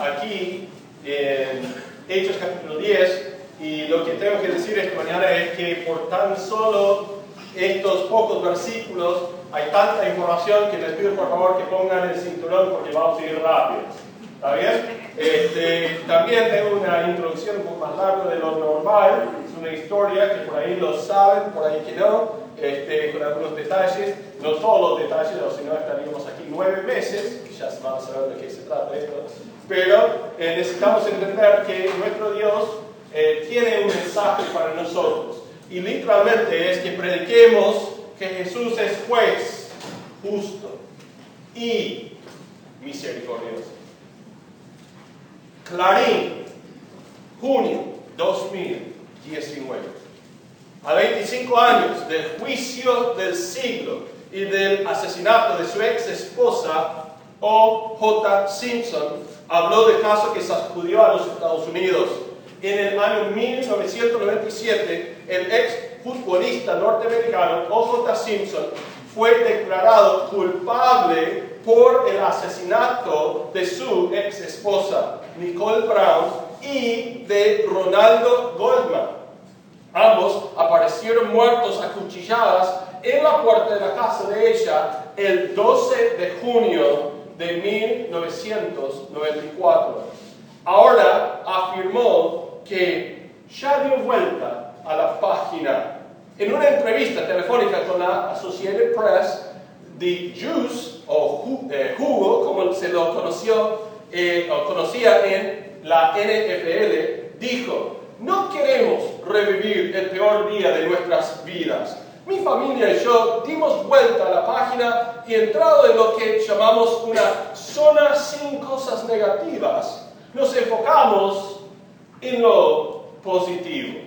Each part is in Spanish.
aquí en Hechos capítulo 10 y lo que tengo que decir esta mañana es que por tan solo estos pocos versículos hay tanta información que les pido por favor que pongan el cinturón porque vamos a ir rápido. ¿Está bien? Este, también tengo una introducción un poco más larga de lo normal, es una historia que por ahí lo saben, por ahí que no, este, con algunos detalles, no todos los detalles, o si no estaríamos aquí nueve meses, ya van a saber de qué se trata esto, pero eh, necesitamos entender que nuestro Dios eh, tiene un mensaje para nosotros, y literalmente es que prediquemos que Jesús es juez, justo y misericordioso. Clarín, junio 2019. A 25 años del juicio del siglo y del asesinato de su ex esposa, O.J. Simpson, habló del caso que sacudió a los Estados Unidos. En el año 1997, el ex futbolista norteamericano O.J. Simpson fue declarado culpable por el asesinato de su ex esposa, Nicole Brown, y de Ronaldo Goldman. Ambos aparecieron muertos a cuchilladas en la puerta de la casa de ella el 12 de junio de 1994. Ahora afirmó que ya dio vuelta a la página. En una entrevista telefónica con la Associated Press, The Juice, o eh, Jugo, como se lo conoció, eh, o conocía en la NFL, dijo, no queremos revivir el peor día de nuestras vidas. Mi familia y yo dimos vuelta a la página y entrado en lo que llamamos una zona sin cosas negativas, nos enfocamos en lo positivo.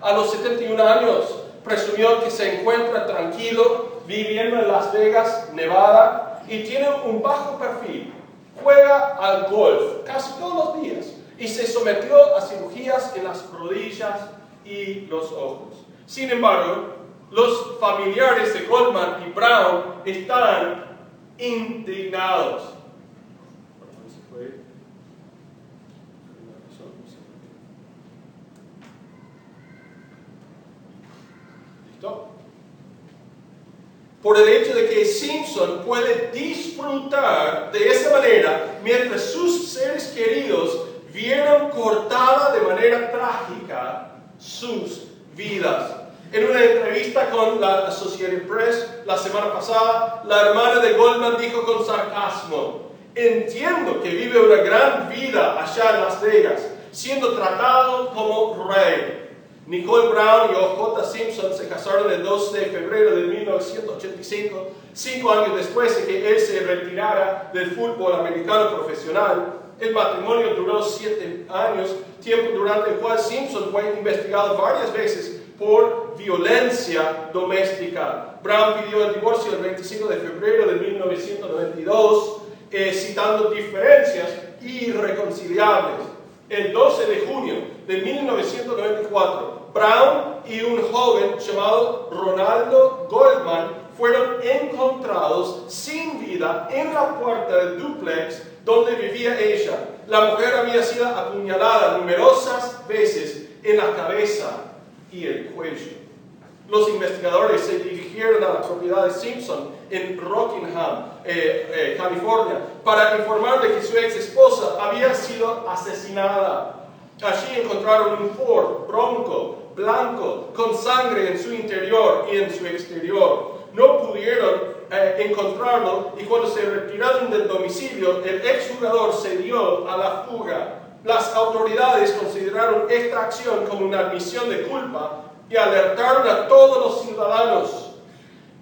A los 71 años presumió que se encuentra tranquilo viviendo en Las Vegas, Nevada, y tiene un bajo perfil. Juega al golf casi todos los días y se sometió a cirugías en las rodillas y los ojos. Sin embargo, los familiares de Goldman y Brown están indignados. ¿Listo? Por el hecho de que Simpson puede disfrutar de esa manera mientras sus seres queridos vieron cortada de manera trágica sus vidas. En una entrevista con la Associated Press la semana pasada, la hermana de Goldman dijo con sarcasmo, entiendo que vive una gran vida allá en Las Vegas, siendo tratado como rey. Nicole Brown y O.J. Simpson se casaron el 2 de febrero de 1985, cinco años después de que él se retirara del fútbol americano profesional. El matrimonio duró siete años, tiempo durante el cual Simpson fue investigado varias veces por violencia doméstica. Brown pidió el divorcio el 25 de febrero de 1992, eh, citando diferencias irreconciliables. El 12 de junio de 1994, Brown y un joven llamado Ronaldo Goldman fueron encontrados sin vida en la puerta del duplex donde vivía ella. La mujer había sido apuñalada numerosas veces en la cabeza y el cuello. Los investigadores se dirigieron a la propiedad de Simpson en Rockingham, eh, eh, California, para informarle que su ex esposa había sido asesinada. Allí encontraron un Ford Bronco blanco con sangre en su interior y en su exterior. No pudieron eh, encontrarlo y cuando se retiraron del domicilio, el exjugador se dio a la fuga. Las autoridades consideraron esta acción como una admisión de culpa y alertaron a todos los ciudadanos.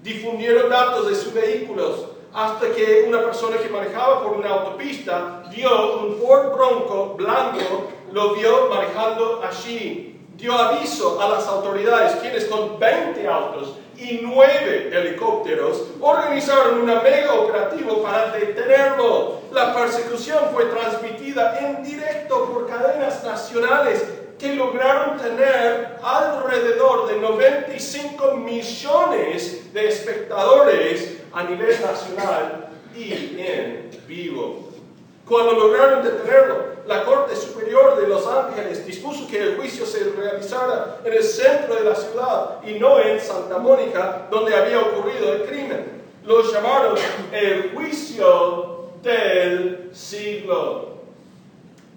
Difundieron datos de sus vehículos hasta que una persona que manejaba por una autopista vio un Ford Bronco blanco, lo vio manejando allí. Dio aviso a las autoridades, quienes con 20 autos y nueve helicópteros organizaron un mega operativo para detenerlo. La persecución fue transmitida en directo por cadenas nacionales que lograron tener alrededor de 95 millones de espectadores a nivel nacional y en vivo. Cuando lograron detenerlo, la Corte Superior de Los Ángeles dispuso que el juicio se realizara en el centro de la ciudad y no en Santa Mónica, donde había ocurrido el crimen. Lo llamaron el juicio del siglo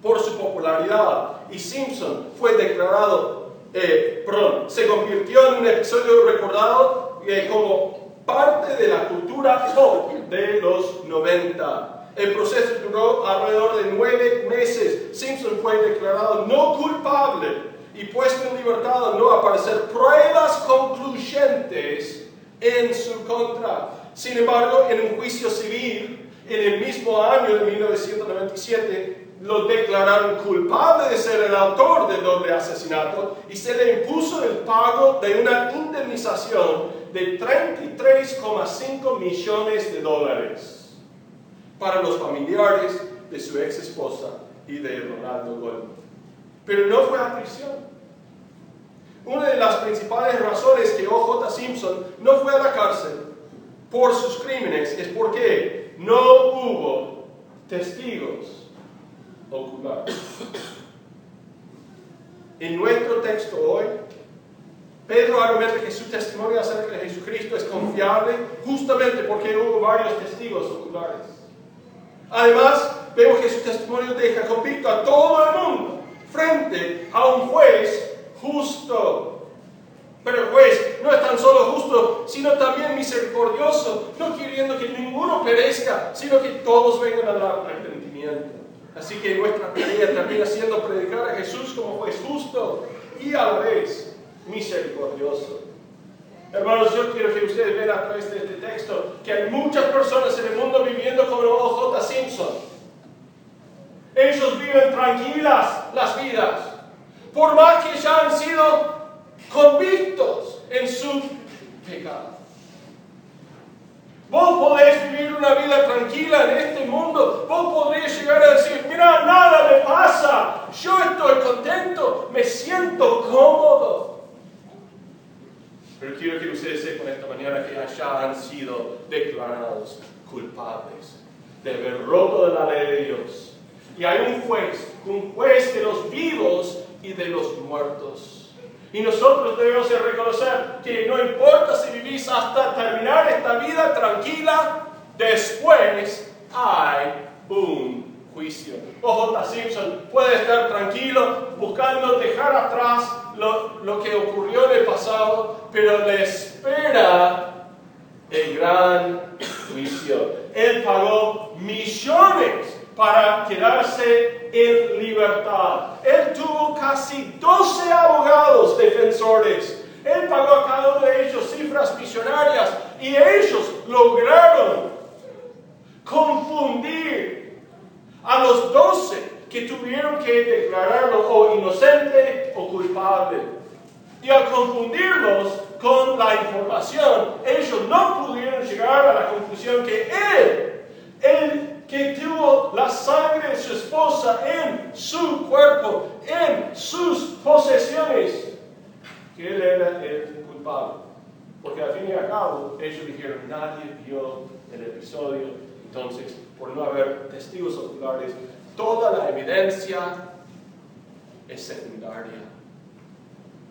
por su popularidad y Simpson fue declarado, eh, perdón, se convirtió en un episodio recordado eh, como parte de la cultura pop de los 90. El proceso duró alrededor de nueve meses. Simpson fue declarado no culpable y puesto en libertad no aparecer pruebas concluyentes en su contra. Sin embargo, en un juicio civil, en el mismo año de 1997, lo declararon culpable de ser el autor del doble asesinato y se le impuso el pago de una indemnización de 33,5 millones de dólares para los familiares de su ex esposa y de Ronaldo Goldman. Pero no fue a prisión. Una de las principales razones que O.J. Simpson no fue a la cárcel por sus crímenes es porque no hubo testigos oculares. En nuestro texto hoy, Pedro argumenta que su testimonio acerca de Jesucristo es confiable justamente porque hubo varios testigos oculares. Además, vemos que su testimonio deja convicto a todo el mundo frente a un juez justo. Pero el juez no es tan solo justo, sino también misericordioso, no queriendo que ninguno perezca, sino que todos vengan al arrepentimiento. Así que nuestra tarea termina siendo predicar a Jesús como juez justo y a la vez misericordioso. Hermanos, yo quiero que ustedes vean a través de este texto que hay muchas personas en el mundo viviendo como O.J. Simpson. Ellos viven tranquilas las vidas, por más que ya han sido convictos en su pecado. Vos podés vivir una vida tranquila en este mundo. Vos podrías llegar a decir, mira, nada me pasa. Yo estoy contento, me siento cómodo. Pero quiero que ustedes sepan esta mañana que ya han sido declarados culpables de haber roto de la ley de Dios. Y hay un juez, un juez de los vivos y de los muertos. Y nosotros debemos reconocer que no importa si vivís hasta terminar esta vida tranquila, después hay un juicio. O.J. Simpson puede estar tranquilo buscando dejar atrás lo, lo, que ocurrió en el pasado, pero le espera el gran juicio. Él pagó millones para quedarse en libertad. Él tuvo casi 12 abogados defensores. Él pagó a cada uno de ellos cifras visionarias y ellos lograron confundir a los doce que tuvieron que declararlo o inocente o culpable. Y al confundirlos con la información, ellos no pudieron llegar a la conclusión que él, el que tuvo la sangre de su esposa en su cuerpo, en sus posesiones, que él era el culpable. Porque al fin y al cabo, ellos dijeron, nadie vio el episodio, entonces por no haber testigos oculares, toda la evidencia es secundaria.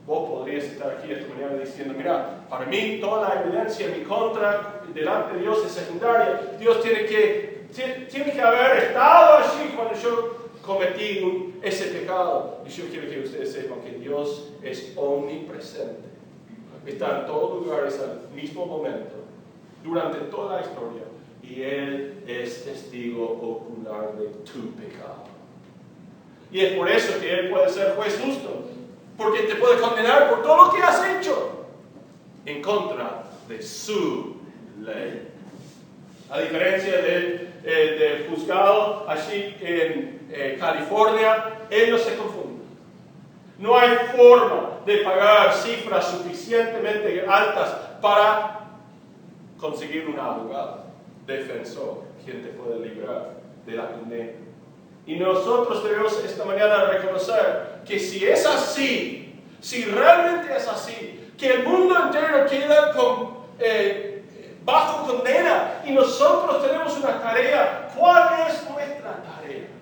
Vos podrías estar aquí esta mañana diciendo, mira, para mí toda la evidencia en mi contra delante de Dios es secundaria. Dios tiene que, tiene que haber estado allí cuando yo cometí ese pecado. Y yo quiero que ustedes sepan que Dios es omnipresente. Está en todos lugares al mismo momento, durante toda la historia y Él es testigo ocular de tu pecado. Y es por eso que Él puede ser juez justo, porque te puede condenar por todo lo que has hecho en contra de su ley. A diferencia del, eh, juzgado allí en eh, California, Él no se confunde. No hay forma de pagar cifras suficientemente altas para conseguir un abogado defensor, quien te puede librar de la condena. Y nosotros debemos esta mañana reconocer que si es así, si realmente es así, que el mundo entero queda con, eh, bajo condena y nosotros tenemos una tarea, ¿cuál es nuestra tarea?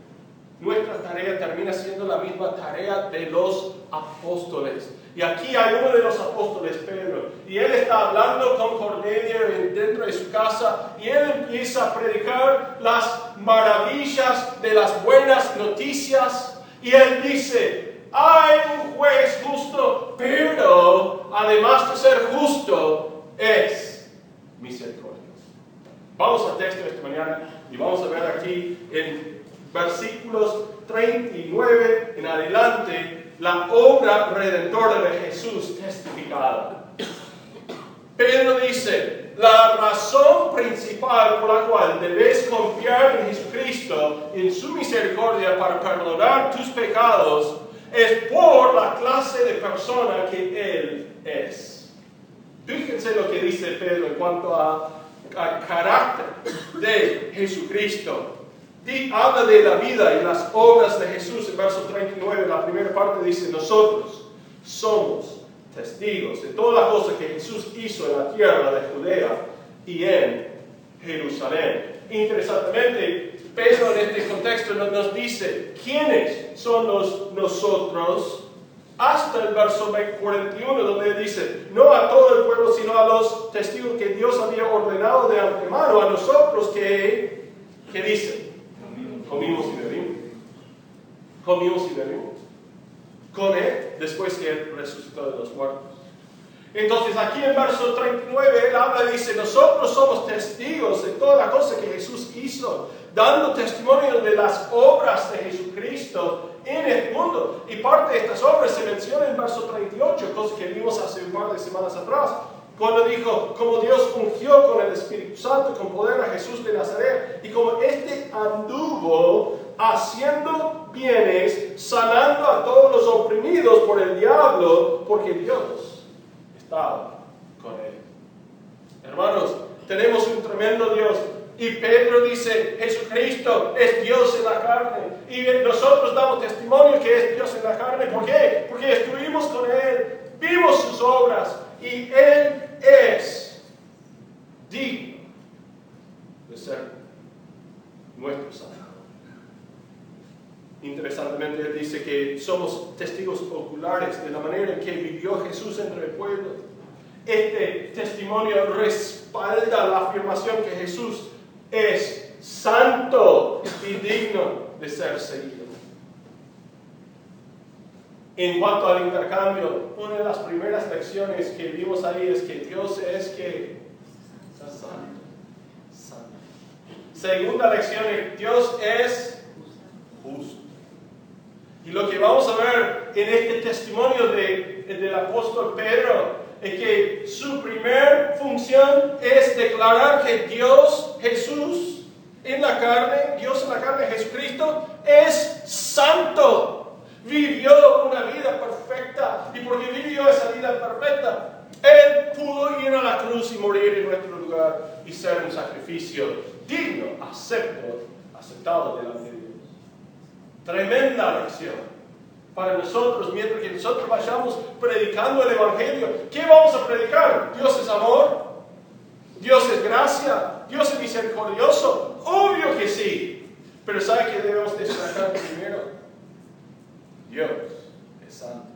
nuestra tarea termina siendo la misma tarea de los apóstoles. Y aquí hay uno de los apóstoles, Pedro, y él está hablando con Cornelio dentro de su casa y él empieza a predicar las maravillas de las buenas noticias y él dice, hay un juez justo, pero además de ser justo, es misericordioso. Vamos al texto de esta mañana y vamos a ver aquí en versículos 39 en adelante la obra redentora de Jesús testificada. Pedro dice, la razón principal por la cual debes confiar en Jesucristo en su misericordia para perdonar tus pecados es por la clase de persona que Él es. Fíjense lo que dice Pedro en cuanto al carácter de Jesucristo habla de la vida y las obras de Jesús. En verso 39, la primera parte dice, nosotros somos testigos de toda la cosa que Jesús hizo en la tierra de Judea y en Jerusalén. Interesantemente, Pedro en este contexto nos dice quiénes son los nosotros hasta el verso 41 donde dice, no a todo el pueblo, sino a los testigos que Dios había ordenado de antemano, a nosotros que, que dice, comimos y bebimos. Comimos y bebimos. Con Él después que Él resucitó de los muertos. Entonces aquí en verso 39 Él habla y dice, nosotros somos testigos de toda la cosa que Jesús hizo, dando testimonio de las obras de Jesucristo en el mundo. Y parte de estas obras se menciona en verso 38, cosa que vimos hace un par de semanas atrás cuando dijo, como Dios ungió con el Espíritu Santo, con poder a Jesús de Nazaret, y como éste anduvo haciendo bienes, sanando a todos los oprimidos por el diablo, porque Dios estaba con él. Hermanos, tenemos un tremendo Dios. Y Pedro dice, Jesucristo es Dios en la carne. Y nosotros damos testimonio que es Dios en la carne. ¿Por qué? Porque estuvimos con Él, vimos sus obras, y Él es digno de ser nuestro Salvador. Interesantemente, él dice que somos testigos oculares de la manera en que vivió Jesús entre el pueblo. Este testimonio respalda la afirmación que Jesús es santo y digno de ser seguido. En cuanto al intercambio, una de las primeras lecciones que vimos ahí es que Dios es que santo. santo. Segunda lección, Dios es justo. Y lo que vamos a ver en este testimonio de, del apóstol Pedro es que su primer función es declarar que Dios, Jesús, en la carne, Dios en la carne, Jesucristo, es santo vivió una vida perfecta y porque vivió esa vida perfecta, Él pudo ir a la cruz y morir en nuestro lugar y ser un sacrificio digno, acepto, aceptado delante. Tremenda lección para nosotros mientras que nosotros vayamos predicando el Evangelio. ¿Qué vamos a predicar? Dios es amor, Dios es gracia, Dios es misericordioso. Obvio que sí, pero ¿sabe qué debemos destacar primero? Dios es santo.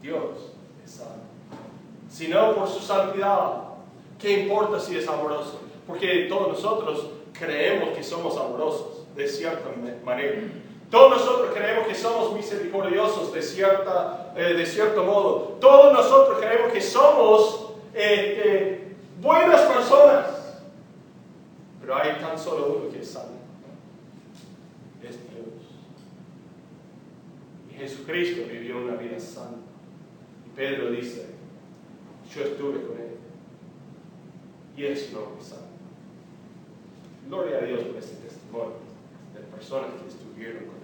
Dios es santo. Si no por su santidad, ¿qué importa si es amoroso? Porque todos nosotros creemos que somos amorosos, de cierta manera. Todos nosotros creemos que somos misericordiosos de, cierta, eh, de cierto modo. Todos nosotros creemos que somos este, buenas personas. Pero hay tan solo uno que es santo. Jesucristo vivió una vida santa. Y Pedro dice, yo estuve con él. Y es un hombre santo. Gloria a Dios por ese testimonio de personas que estuvieron con él.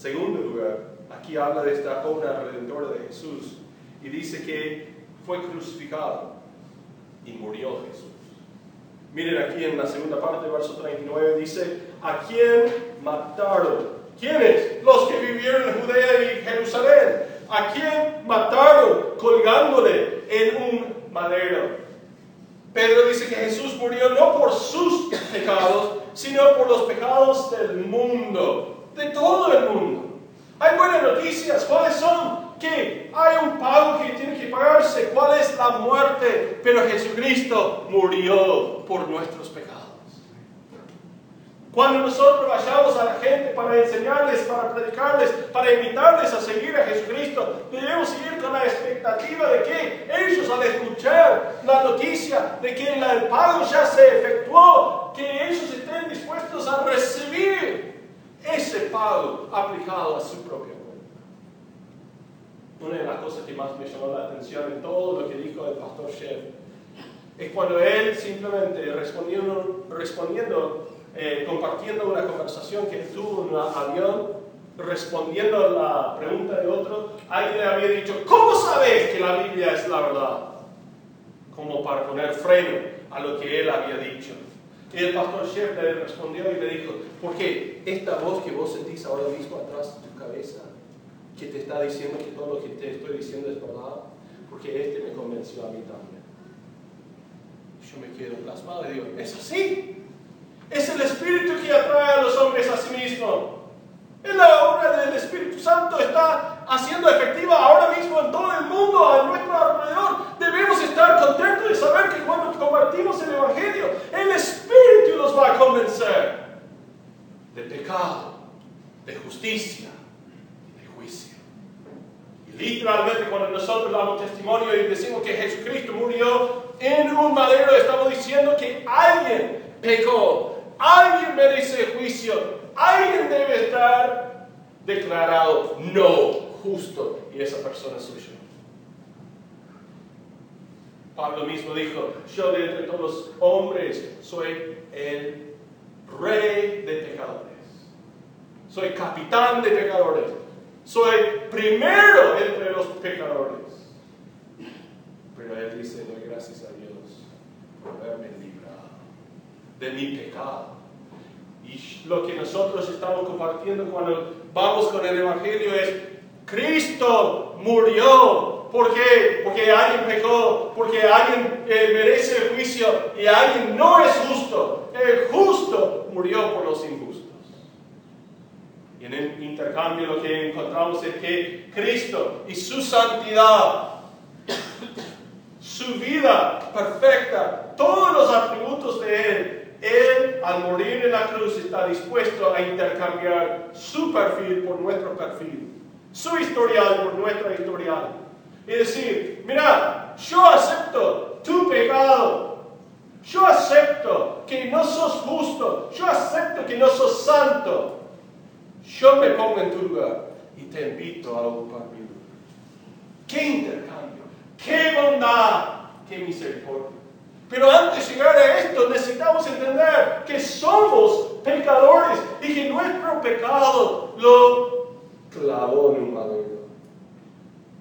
Segundo lugar, aquí habla de esta obra redentora de Jesús y dice que fue crucificado y murió Jesús. Miren aquí en la segunda parte, verso 39, dice, ¿a quién mataron? ¿Quiénes? Los que vivieron en Judea y Jerusalén. ¿A quién mataron colgándole en un madero? Pedro dice que Jesús murió no por sus pecados, sino por los pecados del mundo. De todo el mundo. Hay buenas noticias. ¿Cuáles son? Que hay un pago que tiene que pagarse. ¿Cuál es la muerte? Pero Jesucristo murió por nuestros pecados. Cuando nosotros vayamos a la gente para enseñarles, para predicarles, para invitarles a seguir a Jesucristo, debemos seguir con la expectativa de que ellos al escuchar la noticia de que el pago ya se efectuó, que ellos estén dispuestos a recibir ese pago aplicado a su propia cuenta. Una de las cosas que más me llamó la atención en todo lo que dijo el pastor Chef es cuando él simplemente respondiendo, respondiendo eh, compartiendo una conversación que tuvo en un avión, respondiendo a la pregunta de otro, alguien había dicho, ¿cómo sabes que la Biblia es la verdad? Como para poner freno a lo que él había dicho. Y el pastor Chef le respondió y le dijo, porque esta voz que vos sentís ahora mismo atrás de tu cabeza, que te está diciendo que todo lo que te estoy diciendo es verdad, porque este me convenció a mí también. Yo me quedo plasmado y digo, es así. Es el Espíritu que atrae a los hombres a sí mismo. Es la obra del Espíritu Santo está haciendo efectiva ahora mismo en todo el mundo, a nuestro alrededor. Debemos estar contentos de saber que cuando compartimos el Evangelio, el Espíritu nos va a convencer de pecado, de justicia y de juicio. Y literalmente cuando nosotros damos testimonio y decimos que Jesucristo murió en un madero, estamos diciendo que alguien pecó, Alguien merece juicio. Alguien debe estar declarado no justo y esa persona es suya. Pablo mismo dijo, yo de entre todos los hombres soy el rey de pecadores. Soy capitán de pecadores. Soy primero entre los pecadores. Pero él dice, doy gracias a Dios por haberme librado de mi pecado. Y lo que nosotros estamos compartiendo cuando vamos con el Evangelio es, Cristo murió. ¿Por qué? Porque alguien pecó, porque alguien eh, merece el juicio y alguien no es justo. El justo murió por los injustos. Y en el intercambio lo que encontramos es que Cristo y su santidad, su vida perfecta, todos los atributos de Él él, al morir en la cruz, está dispuesto a intercambiar su perfil por nuestro perfil, su historial por nuestra historial. Y decir, mira, yo acepto tu pecado, yo acepto que no sos justo, yo acepto que no sos santo, yo me pongo en tu lugar y te invito a ocupar mi lugar. ¡Qué intercambio! ¡Qué bondad! ¡Qué misericordia! Pero antes de llegar a esto necesitamos entender que somos pecadores y que nuestro pecado lo clavó en un madero.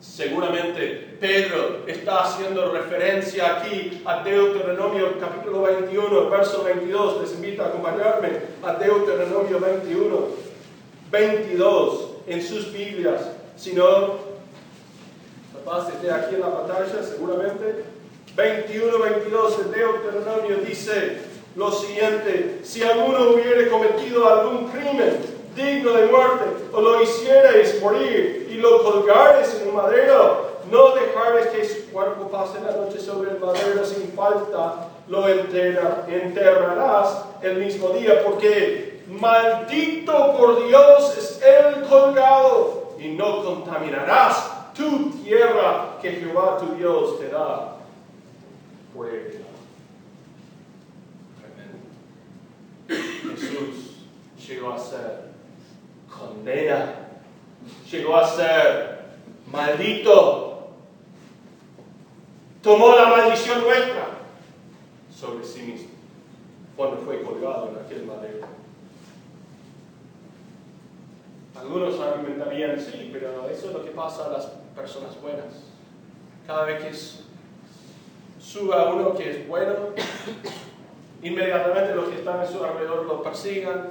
Seguramente Pedro está haciendo referencia aquí a Deuteronomio capítulo 21, verso 22. Les invito a acompañarme a Deuteronomio 21, 22 en sus Biblias. Si no, capaz esté aquí en la pantalla seguramente. 21, 22 de Deuteronomio dice lo siguiente, si alguno hubiere cometido algún crimen digno de muerte, o lo hicierais morir y lo colgares en un madero, no dejares que su cuerpo pase la noche sobre el madero sin falta, lo enterrarás el mismo día, porque maldito por Dios es el colgado, y no contaminarás tu tierra que Jehová tu Dios te da Jesús llegó a ser condena, llegó a ser maldito, tomó la maldición nuestra sobre sí mismo cuando fue colgado en aquel madero. Algunos argumentarían, sí, pero eso es lo que pasa a las personas buenas. Cada vez que es suba uno que es bueno, inmediatamente los que están a su alrededor lo persigan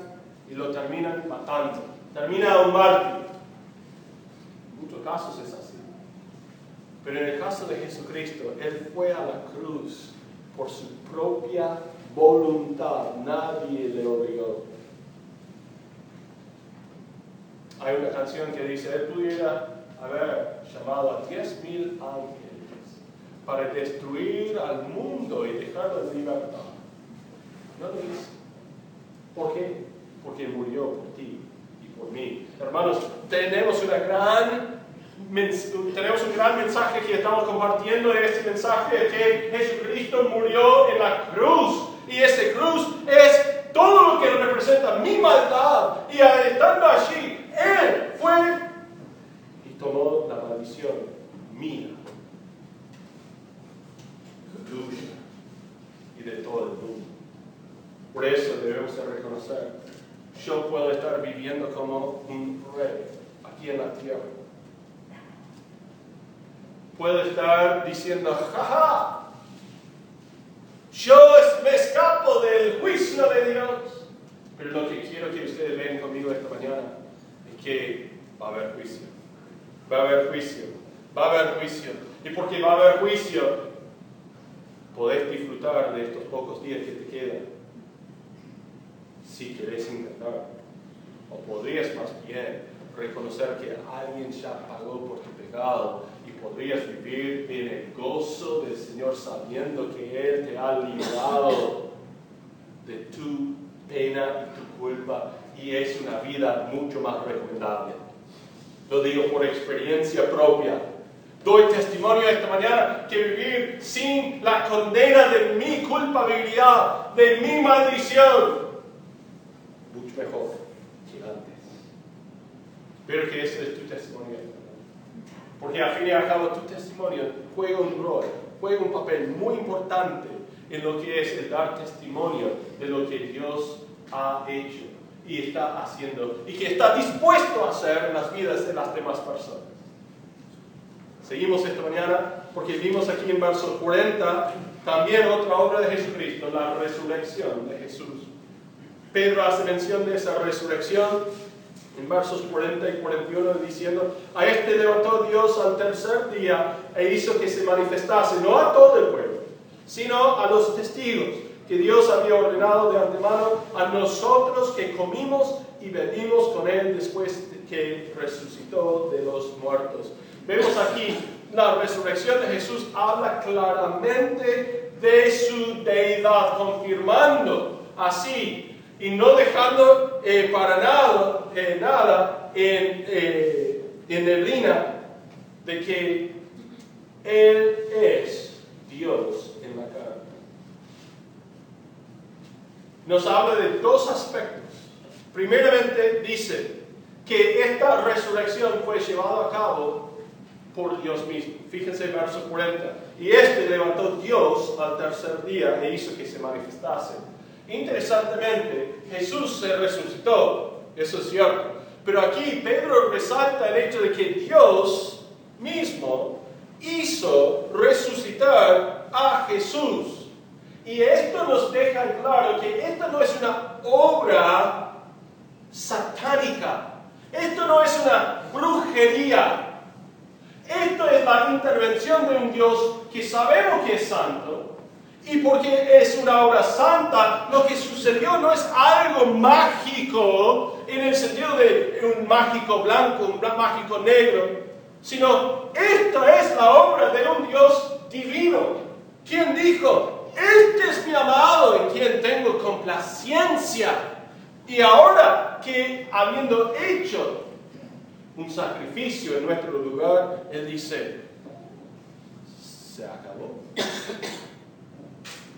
y lo terminan matando. Termina un mártir. En muchos casos es así. Pero en el caso de Jesucristo, Él fue a la cruz por su propia voluntad. Nadie le obligó. Hay una canción que dice, él pudiera haber llamado a 10.000 ángeles para destruir al mundo y dejarlo en libertad. No lo hizo. ¿Por qué? Porque murió por ti y por mí. Hermanos, tenemos un gran mensaje que estamos compartiendo. Este mensaje de que Jesucristo murió en la cruz. Y ese cruz es todo lo que representa mi maldad. Y estando allí, Él fue y tomó la maldición mía, y de todo el mundo. Por eso debemos de reconocer, yo puedo estar viviendo como un rey aquí en la tierra puedo estar diciendo, jaja, yo me escapo del juicio de Dios. Pero lo que quiero que ustedes vean conmigo esta mañana es que va a haber juicio. Va a haber juicio. Va a haber juicio. Y porque va a haber juicio, podés disfrutar de estos pocos días que te quedan. Si querés intentar. O podrías más bien reconocer que alguien ya pagó por tu pecado podrías vivir en el gozo del Señor sabiendo que Él te ha librado de tu pena y tu culpa y es una vida mucho más recomendable. Lo digo por experiencia propia. Doy testimonio esta mañana que vivir sin la condena de mi culpabilidad, de mi maldición, mucho mejor que antes. Pero que ese es tu testimonio porque al fin y al cabo tu testimonio juega un rol, juega un papel muy importante en lo que es el dar testimonio de lo que Dios ha hecho y está haciendo y que está dispuesto a hacer en las vidas de las demás personas. Seguimos esta mañana porque vimos aquí en verso 40 también otra obra de Jesucristo, la resurrección de Jesús. Pedro hace mención de esa resurrección en versos 40 y 41 diciendo, a este levantó Dios al tercer día e hizo que se manifestase, no a todo el pueblo, sino a los testigos que Dios había ordenado de antemano a nosotros que comimos y bebimos con él después de que resucitó de los muertos. Vemos aquí la resurrección de Jesús habla claramente de su deidad, confirmando así y no dejando eh, para nada, eh, nada en, eh, en neblina de que Él es Dios en la carne. Nos habla de dos aspectos. Primeramente dice que esta resurrección fue llevada a cabo por Dios mismo. Fíjense en verso 40. Y este levantó Dios al tercer día e hizo que se manifestase Interesantemente, Jesús se resucitó, eso es cierto. Pero aquí Pedro resalta el hecho de que Dios mismo hizo resucitar a Jesús. Y esto nos deja claro que esta no es una obra satánica. Esto no es una brujería. Esto es la intervención de un Dios que sabemos que es santo, y porque es una obra santa, lo que sucedió no es algo mágico en el sentido de un mágico blanco, un mágico negro, sino esta es la obra de un Dios divino. Quien dijo, este es mi amado en quien tengo complacencia. Y ahora que habiendo hecho un sacrificio en nuestro lugar, Él dice, se acabó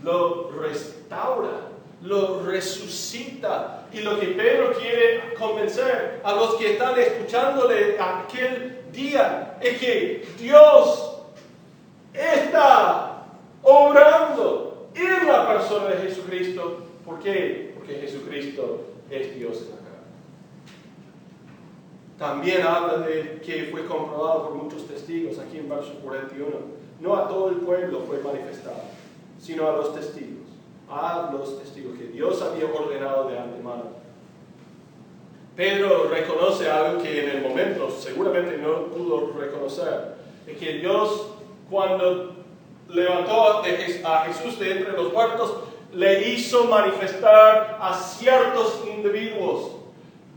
lo restaura, lo resucita. Y lo que Pedro quiere convencer a los que están escuchándole aquel día es que Dios está obrando en la persona de Jesucristo. ¿Por qué? Porque Jesucristo es Dios. También habla de que fue comprobado por muchos testigos aquí en verso 41. No a todo el pueblo fue manifestado sino a los testigos, a los testigos que Dios había ordenado de antemano. Pedro reconoce algo que en el momento seguramente no pudo reconocer, es que Dios cuando levantó a Jesús de entre los muertos, le hizo manifestar a ciertos individuos.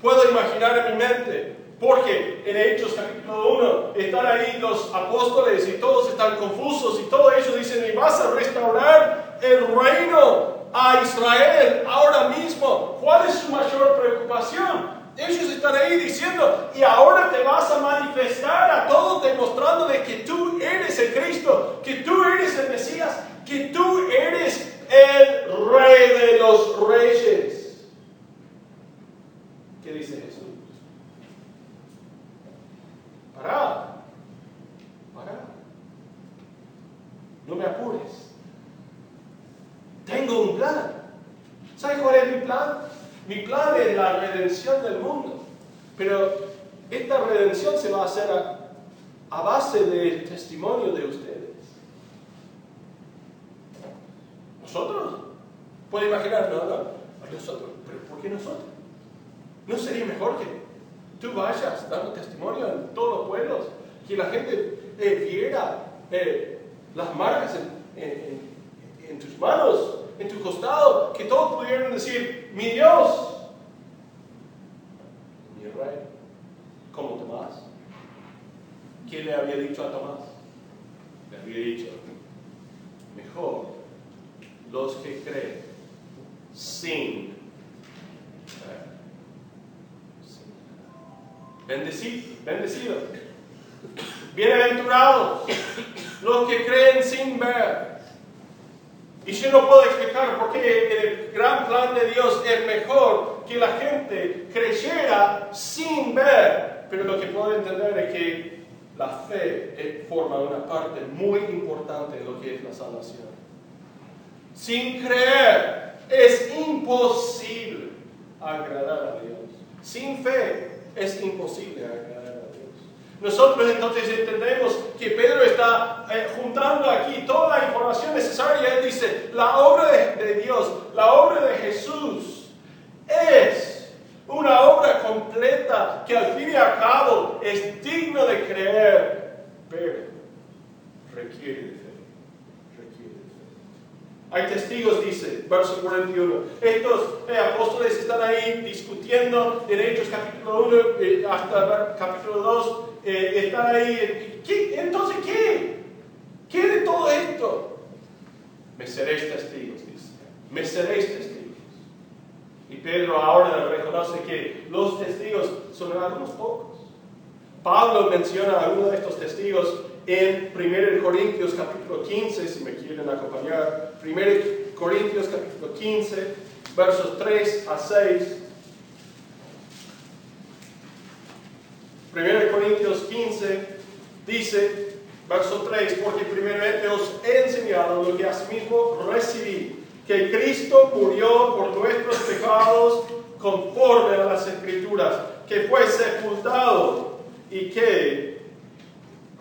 Puedo imaginar en mi mente Porque en Hechos capítulo 1 están ahí los apóstoles y todos están confusos y todos ellos dicen, ¿y vas a restaurar el reino a Israel ahora mismo? ¿Cuál es su mayor preocupación? Ellos están ahí diciendo, y ahora te vas a manifestar a todos demostrándoles que tú eres el Cristo, que tú eres el Mesías, que tú eres el rey de los reyes. ¿Qué dice Jesús? Para, para. No me apures. Tengo un plan. ¿Sabes cuál es mi plan? Mi plan es la redención del mundo. Pero esta redención se va a hacer a, base del testimonio de ustedes. ¿Nosotros? Puede imaginar, no, no, nosotros. ¿Pero por qué nosotros? ¿No sería mejor que tú vayas dando testimonio en todos los pueblos? Que la gente eh, viera eh, las marcas en tus manos en tu costado, que todos pudieran decir, mi Dios, mi rey, como Tomás. ¿Quién le había dicho a Tomás? Le había dicho, mejor los que creen sin Bendecido, bendecido. Bienaventurados los que creen sin ver. Y yo no puedo explicar por qué el gran plan de Dios es mejor que la gente creyera sin ver. Pero lo que puedo entender es que la fe forma una parte muy importante en lo que es la salvación. Sin creer es imposible agradar a Dios. Sin fe es imposible agradar nosotros entonces entendemos que Pedro está eh, juntando aquí toda la información necesaria. Él dice, la obra de, Dios, la obra de Jesús es una obra completa que al fin y al cabo es digno de creer, pero requiere de de. Hay testigos, dice, verso 41. Estos eh, apóstoles están ahí discutiendo en Hechos capítulo 1 eh, hasta capítulo 2 eh, estar ahí. Entonces, ¿qué? ¿Qué de todo esto? Me seréis testigos, dice. Me seréis testigos. Y Pedro ahora reconoce que los testigos son algunos pocos. Pablo menciona a algunos de estos testigos en 1 Corintios capítulo 15, si me quieren acompañar. 1 Corintios capítulo 15, versos 3 a 6. 1 Corintios 15 dice, verso 3, porque primeramente os he enseñado lo que asimismo recibí, que Cristo murió por nuestros pecados conforme a las escrituras, que fue sepultado y que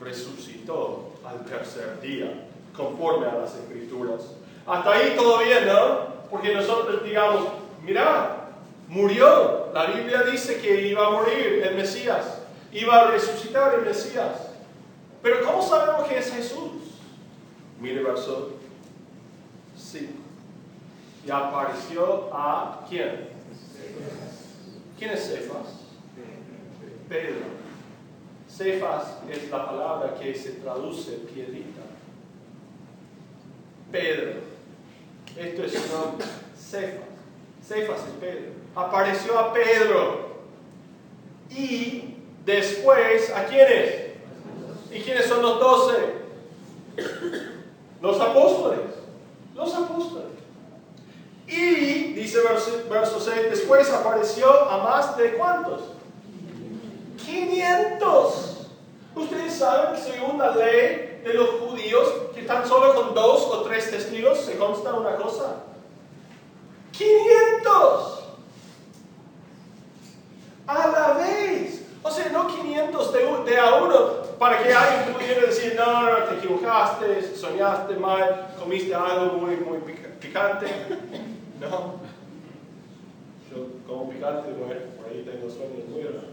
resucitó al tercer día, conforme a las escrituras. Hasta ahí todo bien, ¿no? Porque nosotros digamos, mira, murió. La Biblia dice que iba a morir el Mesías iba a resucitar el Mesías. Pero ¿cómo sabemos que es Jesús? Mire verso 5. Y apareció a quién? ¿Quién es Cefas? Pedro. Cefas es la palabra que se traduce piedrita. Pedro. Esto es su nombre. Cefas. Cefas es Pedro. Apareció a Pedro. Y Después, ¿a quiénes? ¿Y quiénes son los doce? Los apóstoles. Los apóstoles. Y, dice verso, verso 6, después apareció a más de cuántos? 500. Ustedes saben que según la ley de los judíos, que tan solo con dos o tres testigos se consta una cosa. 500. A la vez. O sea, no 500 de, a uno para que alguien pudiera decir, no, no, te equivocaste, soñaste mal, comiste algo muy, muy picante. No. Yo como picante, bueno, por ahí tengo sueños muy raros.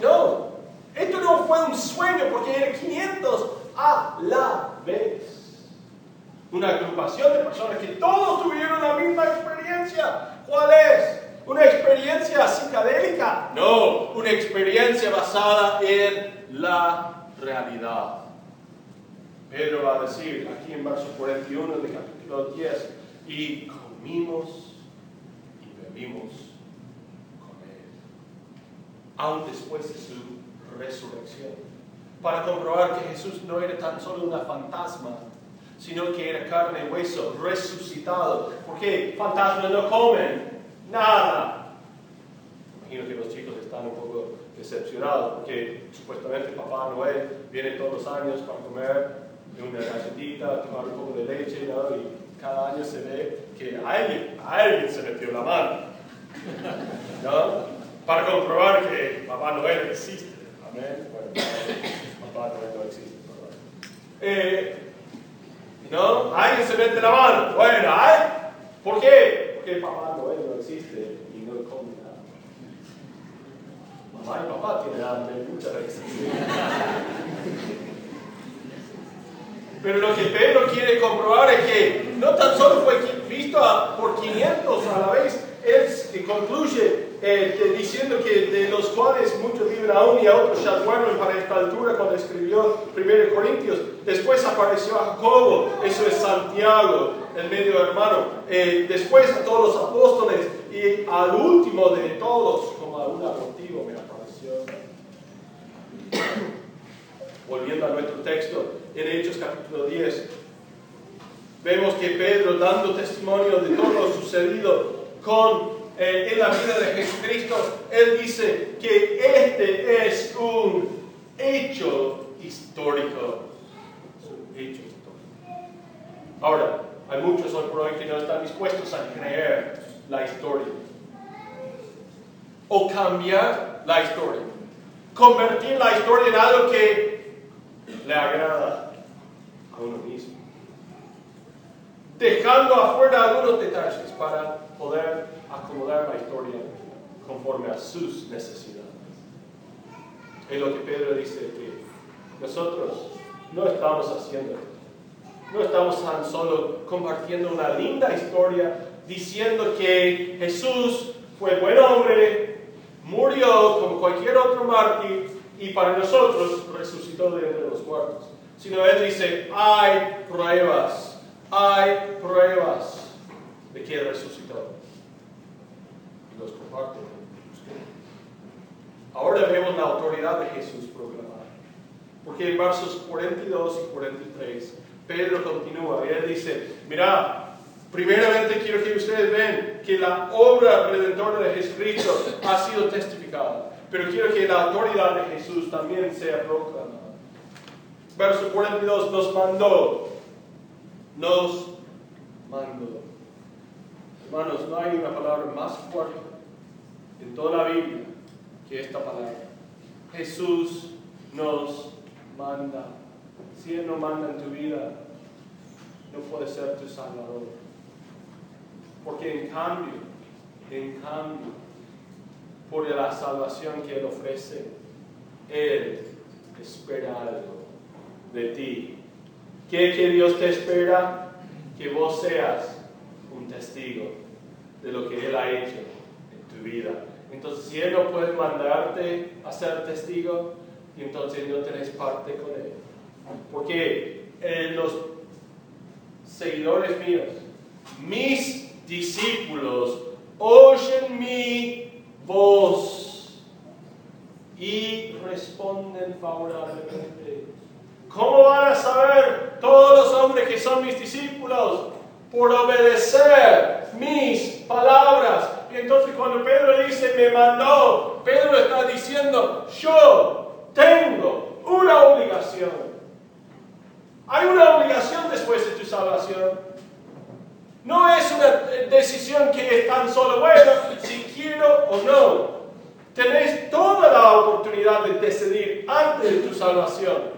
No, esto no fue un sueño porque eran 500 a la vez. Una agrupación de personas que todos tuvieron la misma experiencia. ¿Cuál es? ¿Una experiencia psicadélica? No, una experiencia basada en la realidad. Pedro va a decir aquí en verso 41 de capítulo 10, y comimos y bebimos aún después de su resurrección para comprobar que Jesús no era tan solo una fantasma, sino que era carne y hueso, resucitado. Porque fantasmas no comen nada. Imagino que los chicos están un poco decepcionados porque supuestamente Papá Noel viene todos los años para comer una galletita, tomar un poco de leche, ¿no? y cada año se ve que alguien, alguien se metió la mano, ¿no? Para comprobar que Papá Noel existe. Amén. Papá Noel no existe. Eh, ¿No? Alguien se mete la mano. Bueno, ¿ay? ¿por qué? Porque Papá Noel no existe y no come nada. Mamá y papá tienen hambre muchas veces. Pero lo que Pedro quiere comprobar es que no tan solo fue visto por 500 a la vez, él concluye eh, diciendo que de los cuales muchos viven aún y a otros ya duermen para esta altura cuando escribió 1 Corintios. Después apareció a Jacobo, eso es Santiago, el medio hermano. Eh, después a todos los apóstoles y al último de todos, como a un abortivo me apareció. Volviendo a nuestro texto, en Hechos capítulo 10, vemos que Pedro, dando testimonio de todo lo sucedido con eh, en la vida de Jesucristo, Él dice que este es un hecho histórico. Hecho histórico. Ahora, hay muchos hoy por hoy que no están dispuestos a creer la historia. O cambiar la historia. Convertir la historia en algo que le agrada a uno mismo. Dejando afuera algunos detalles para poder acomodar la historia conforme a sus necesidades. Es lo que Pedro dice que nosotros no estamos haciendo No estamos tan solo compartiendo una linda historia diciendo que Jesús fue buen hombre, murió como cualquier otro mártir y para nosotros resucitó de entre los muertos. Sino Él dice, hay pruebas, hay pruebas de que resucitó los comparte Ahora vemos la autoridad de Jesús proclamada. Porque en versos 42 y 43, Pedro continúa y él dice, mira, primeramente quiero que ustedes vean que la obra redentora de Jesucristo ha sido testificada, pero quiero que la autoridad de Jesús también sea proclamada. Verso 42 nos mandó, nos mandó. Hermanos, no hay una palabra más fuerte en toda la Biblia que esta palabra. Jesús nos manda. Si Él no manda en tu vida, no puede ser tu Salvador. Porque en cambio, en cambio, por la salvación que Él ofrece, Él espera algo de ti. ¿Qué que Dios te espera? Que vos seas un testigo de lo que Él ha hecho en tu vida. Entonces, si Él no puede mandarte a ser testigo, entonces no tenés parte con Él. Porque eh, los seguidores míos, mis discípulos, oyen mi voz y responden favorablemente. ¿Cómo van a saber todos los hombres que son mis discípulos? Por obedecer mis palabras y entonces cuando Pedro dice, me mandó, Pedro está diciendo, yo tengo una obligación. Hay una obligación después de tu salvación. No es una decisión que es tan solo, bueno, si quiero o no. Tenés toda la oportunidad de decidir antes de tu salvación.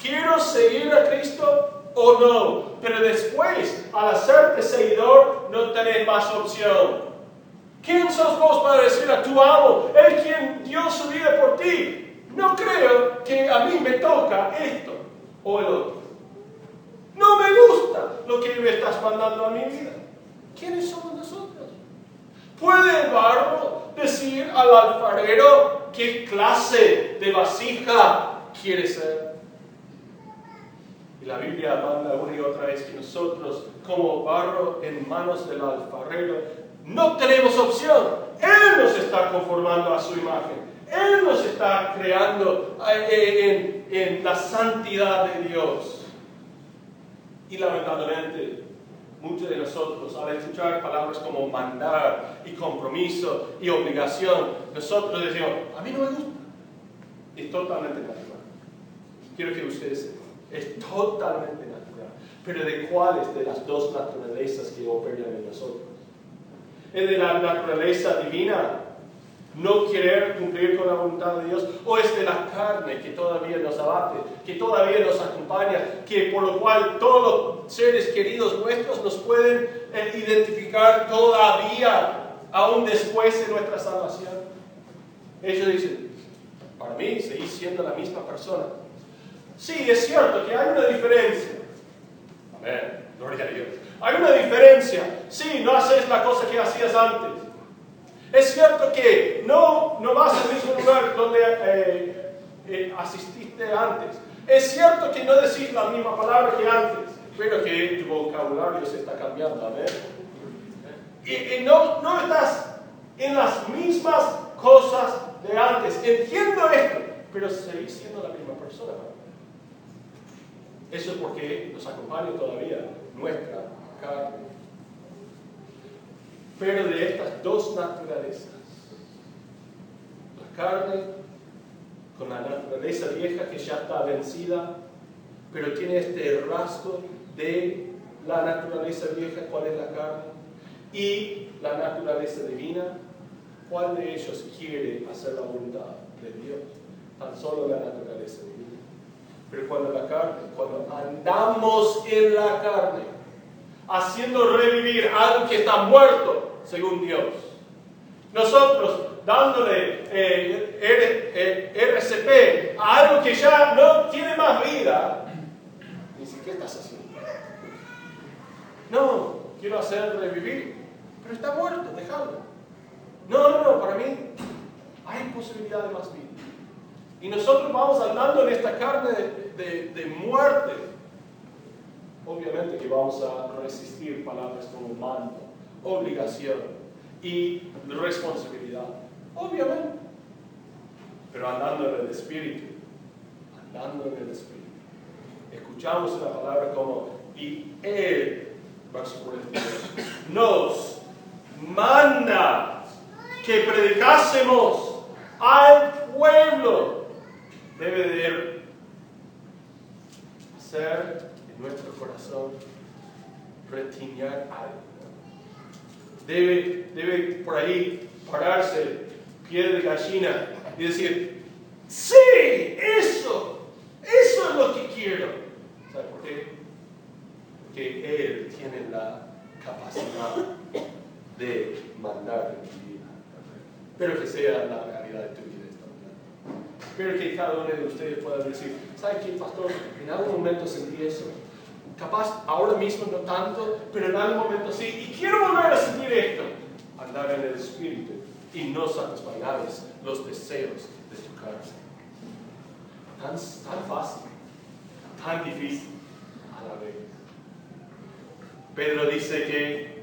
¿Quiero seguir a Cristo o no? Pero después, al hacerte seguidor, no tenés más opción. ¿Quién sos vos para decir a tu amo, Él quien dio su vida por ti? No creo que a mí me toca esto o el otro. No me gusta lo que me estás mandando a mi vida. ¿Quiénes somos nosotros? ¿Puede el barro decir al alfarero qué clase de vasija quiere ser? Y la Biblia manda una y otra vez que nosotros, como barro en manos del alfarero, no tenemos opción. Él nos está conformando a su imagen. Él nos está creando eh, en, en la santidad de Dios. Y lamentablemente, muchos de nosotros, al escuchar palabras como mandar y compromiso y obligación, nosotros decimos, a mí no me gusta. Es totalmente natural. Quiero que ustedes es totalmente natural. Pero ¿de cuáles de las dos naturalezas que operan en nosotros? ¿Es de la naturaleza divina no querer cumplir con la voluntad de Dios, o es de la carne que todavía nos abate, que todavía nos acompaña, que por lo cual todos los seres queridos nuestros nos pueden eh, identificar todavía, aún después de nuestra salvación. Ellos dicen, para mí seguís siendo la misma persona. Sí, es cierto que hay una diferencia. Amén, gloria a Dios. Hay una diferencia. Sí, no haces la cosa que hacías antes. Es cierto que no, no vas al mismo lugar donde eh, eh, asististe antes. Es cierto que no decís la misma palabra que antes, pero que tu vocabulario se está cambiando. Amén. Y, no, no estás en las mismas cosas de antes. Entiendo esto, pero seguís siendo la misma persona. Eso es porque nos acompaña todavía nuestra carne pero de estas dos naturalezas. La carne con la naturaleza vieja que ya está vencida, pero tiene este rasgo de la naturaleza vieja, cuál es la carne, y la naturaleza divina, cuál de ellos quiere hacer la voluntad de Dios, tan solo la naturaleza divina. Pero cuando la carne, cuando andamos en la carne, haciendo revivir algo que está muerto, según Dios. Nosotros dándole eh, RCP eh, a algo que ya no tiene más vida, dice, ¿qué estás haciendo? No, quiero hacer revivir, pero está muerto, déjalo. No, no, no, para mí hay posibilidad de más vida. Y nosotros vamos andando en esta carne de, de muerte. Obviamente que vamos a resistir palabras como mando, obligación y responsabilidad. Obviamente. Pero andando en el Espíritu, andando en el Espíritu. Escuchamos la palabra como, y Él, verso 42, nos manda que predicásemos al pueblo. Debe de hacer en nuestro corazón retiñar algo debe, debe por ahí pararse pie de gallina y decir, sí, eso, eso es lo que quiero. ¿Sabe por qué? Porque Él tiene la capacidad de mandar en tu vida. Espero que sea la realidad de tu vida Espero que cada uno de ustedes pueda decir, ¿sabe qué, pastor? En algún momento sentí eso Capaz ahora mismo no tanto, pero en algún momento sí. Y quiero volver a sentir esto. Andar en el Espíritu y no satisfacer los deseos de tu carne. Tan, tan fácil, tan difícil a la vez. Pedro dice que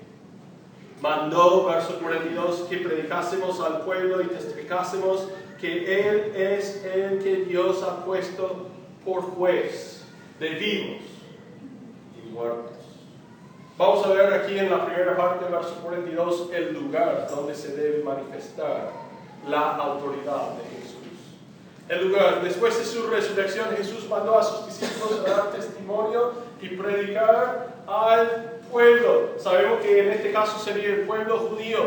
mandó, verso 42, que predicásemos al pueblo y testificásemos que Él es el que Dios ha puesto por juez de vivos Vamos a ver aquí en la primera parte del verso 42 el lugar donde se debe manifestar la autoridad de Jesús. El lugar, después de su resurrección, Jesús mandó a sus discípulos a dar testimonio y predicar al pueblo. Sabemos que en este caso sería el pueblo judío.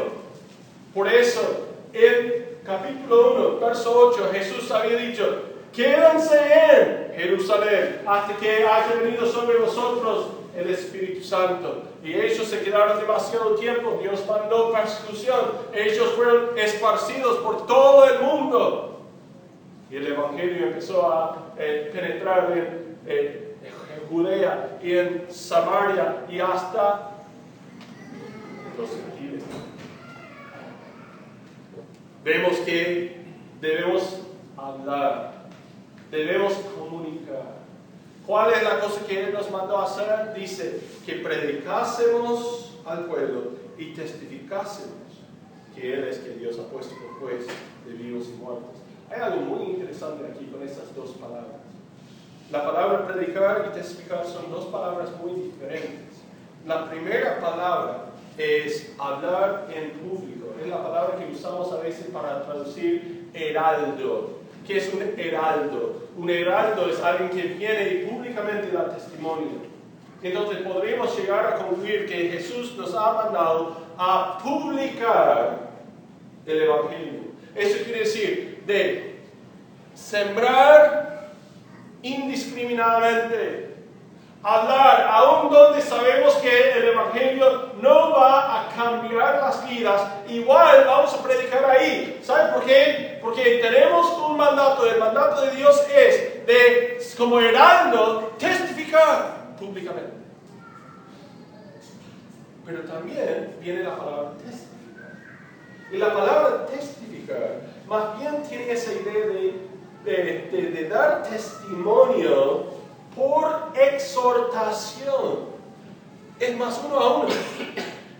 Por eso, en capítulo 1, verso 8, Jesús había dicho, quédense en Jerusalén hasta que haya venido sobre vosotros el Espíritu Santo. Y ellos se quedaron demasiado tiempo, Dios mandó persecución, ellos fueron esparcidos por todo el mundo. Y el Evangelio empezó a eh, penetrar en, en, Judea y en Samaria y hasta los gentiles. Vemos que debemos hablar, debemos comunicar. ¿Cuál es la cosa que Él nos mandó a hacer? Dice que predicásemos al pueblo y testificásemos que Él es que Dios ha puesto por juez de vivos y muertos. Hay algo muy interesante aquí con estas dos palabras. La palabra predicar y testificar son dos palabras muy diferentes. La primera palabra es hablar en público. Es la palabra que usamos a veces para traducir heraldo. ¿Qué es un heraldo? Un heraldo es alguien que viene y públicamente da testimonio. Entonces podríamos llegar a concluir que Jesús nos ha mandado a publicar el Evangelio. Eso quiere decir de sembrar indiscriminadamente, hablar aún donde sabemos que el Evangelio no va a cambiar las vidas, igual vamos a predicar ahí. ¿Saben por qué? Porque tenemos un mandato, el mandato de Dios es de, como heraldo, testificar públicamente. Pero también viene la palabra testificar. Y la palabra testificar más bien tiene esa idea de, de, dar testimonio por exhortación. Es más uno a uno.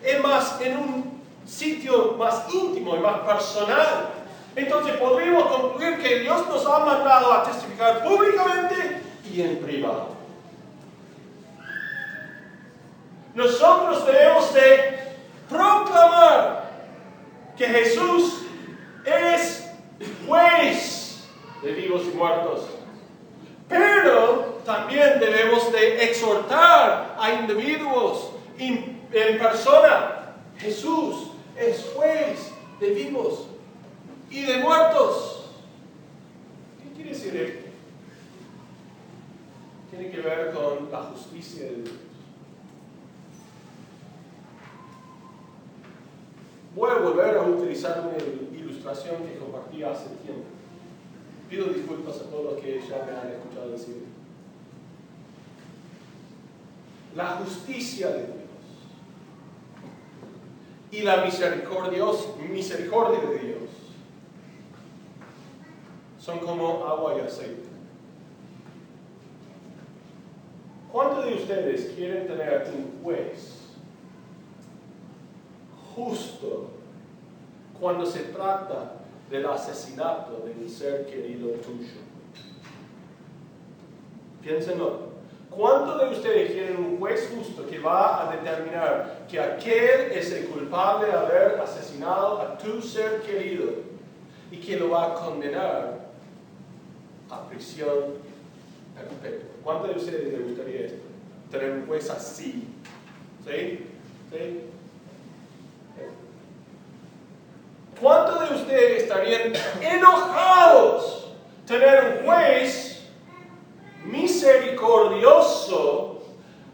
Es más en un sitio más íntimo y más personal. Entonces podríamos concluir que Dios nos ha mandado a testificar públicamente y en privado. Nosotros debemos de proclamar que Jesús es juez de vivos y muertos. Pero también debemos de exhortar a individuos en persona. Jesús es juez de vivos y de muertos. ¿Qué quiere decir esto? Tiene que ver con la justicia de Dios. Voy a volver a utilizar una ilustración que compartí hace tiempo. Pido disculpas a todos los que ya me han escuchado decir. La justicia de Dios y la misericordia, misericordia de Dios son como agua y aceite. ¿Cuántos de ustedes quieren tener un juez justo cuando se trata del asesinato de un ser querido tuyo. Piénsenlo. ¿Cuántos de ustedes quieren un juez justo que va a determinar que aquel es el culpable de haber asesinado a tu ser querido y que lo va a condenar a prisión perpetua? ¿Cuántos de ustedes les gustaría esto? Tener un juez así. ¿Sí? ¿Sí? ¿Cuántos de ustedes estarían enojados tener un juez misericordioso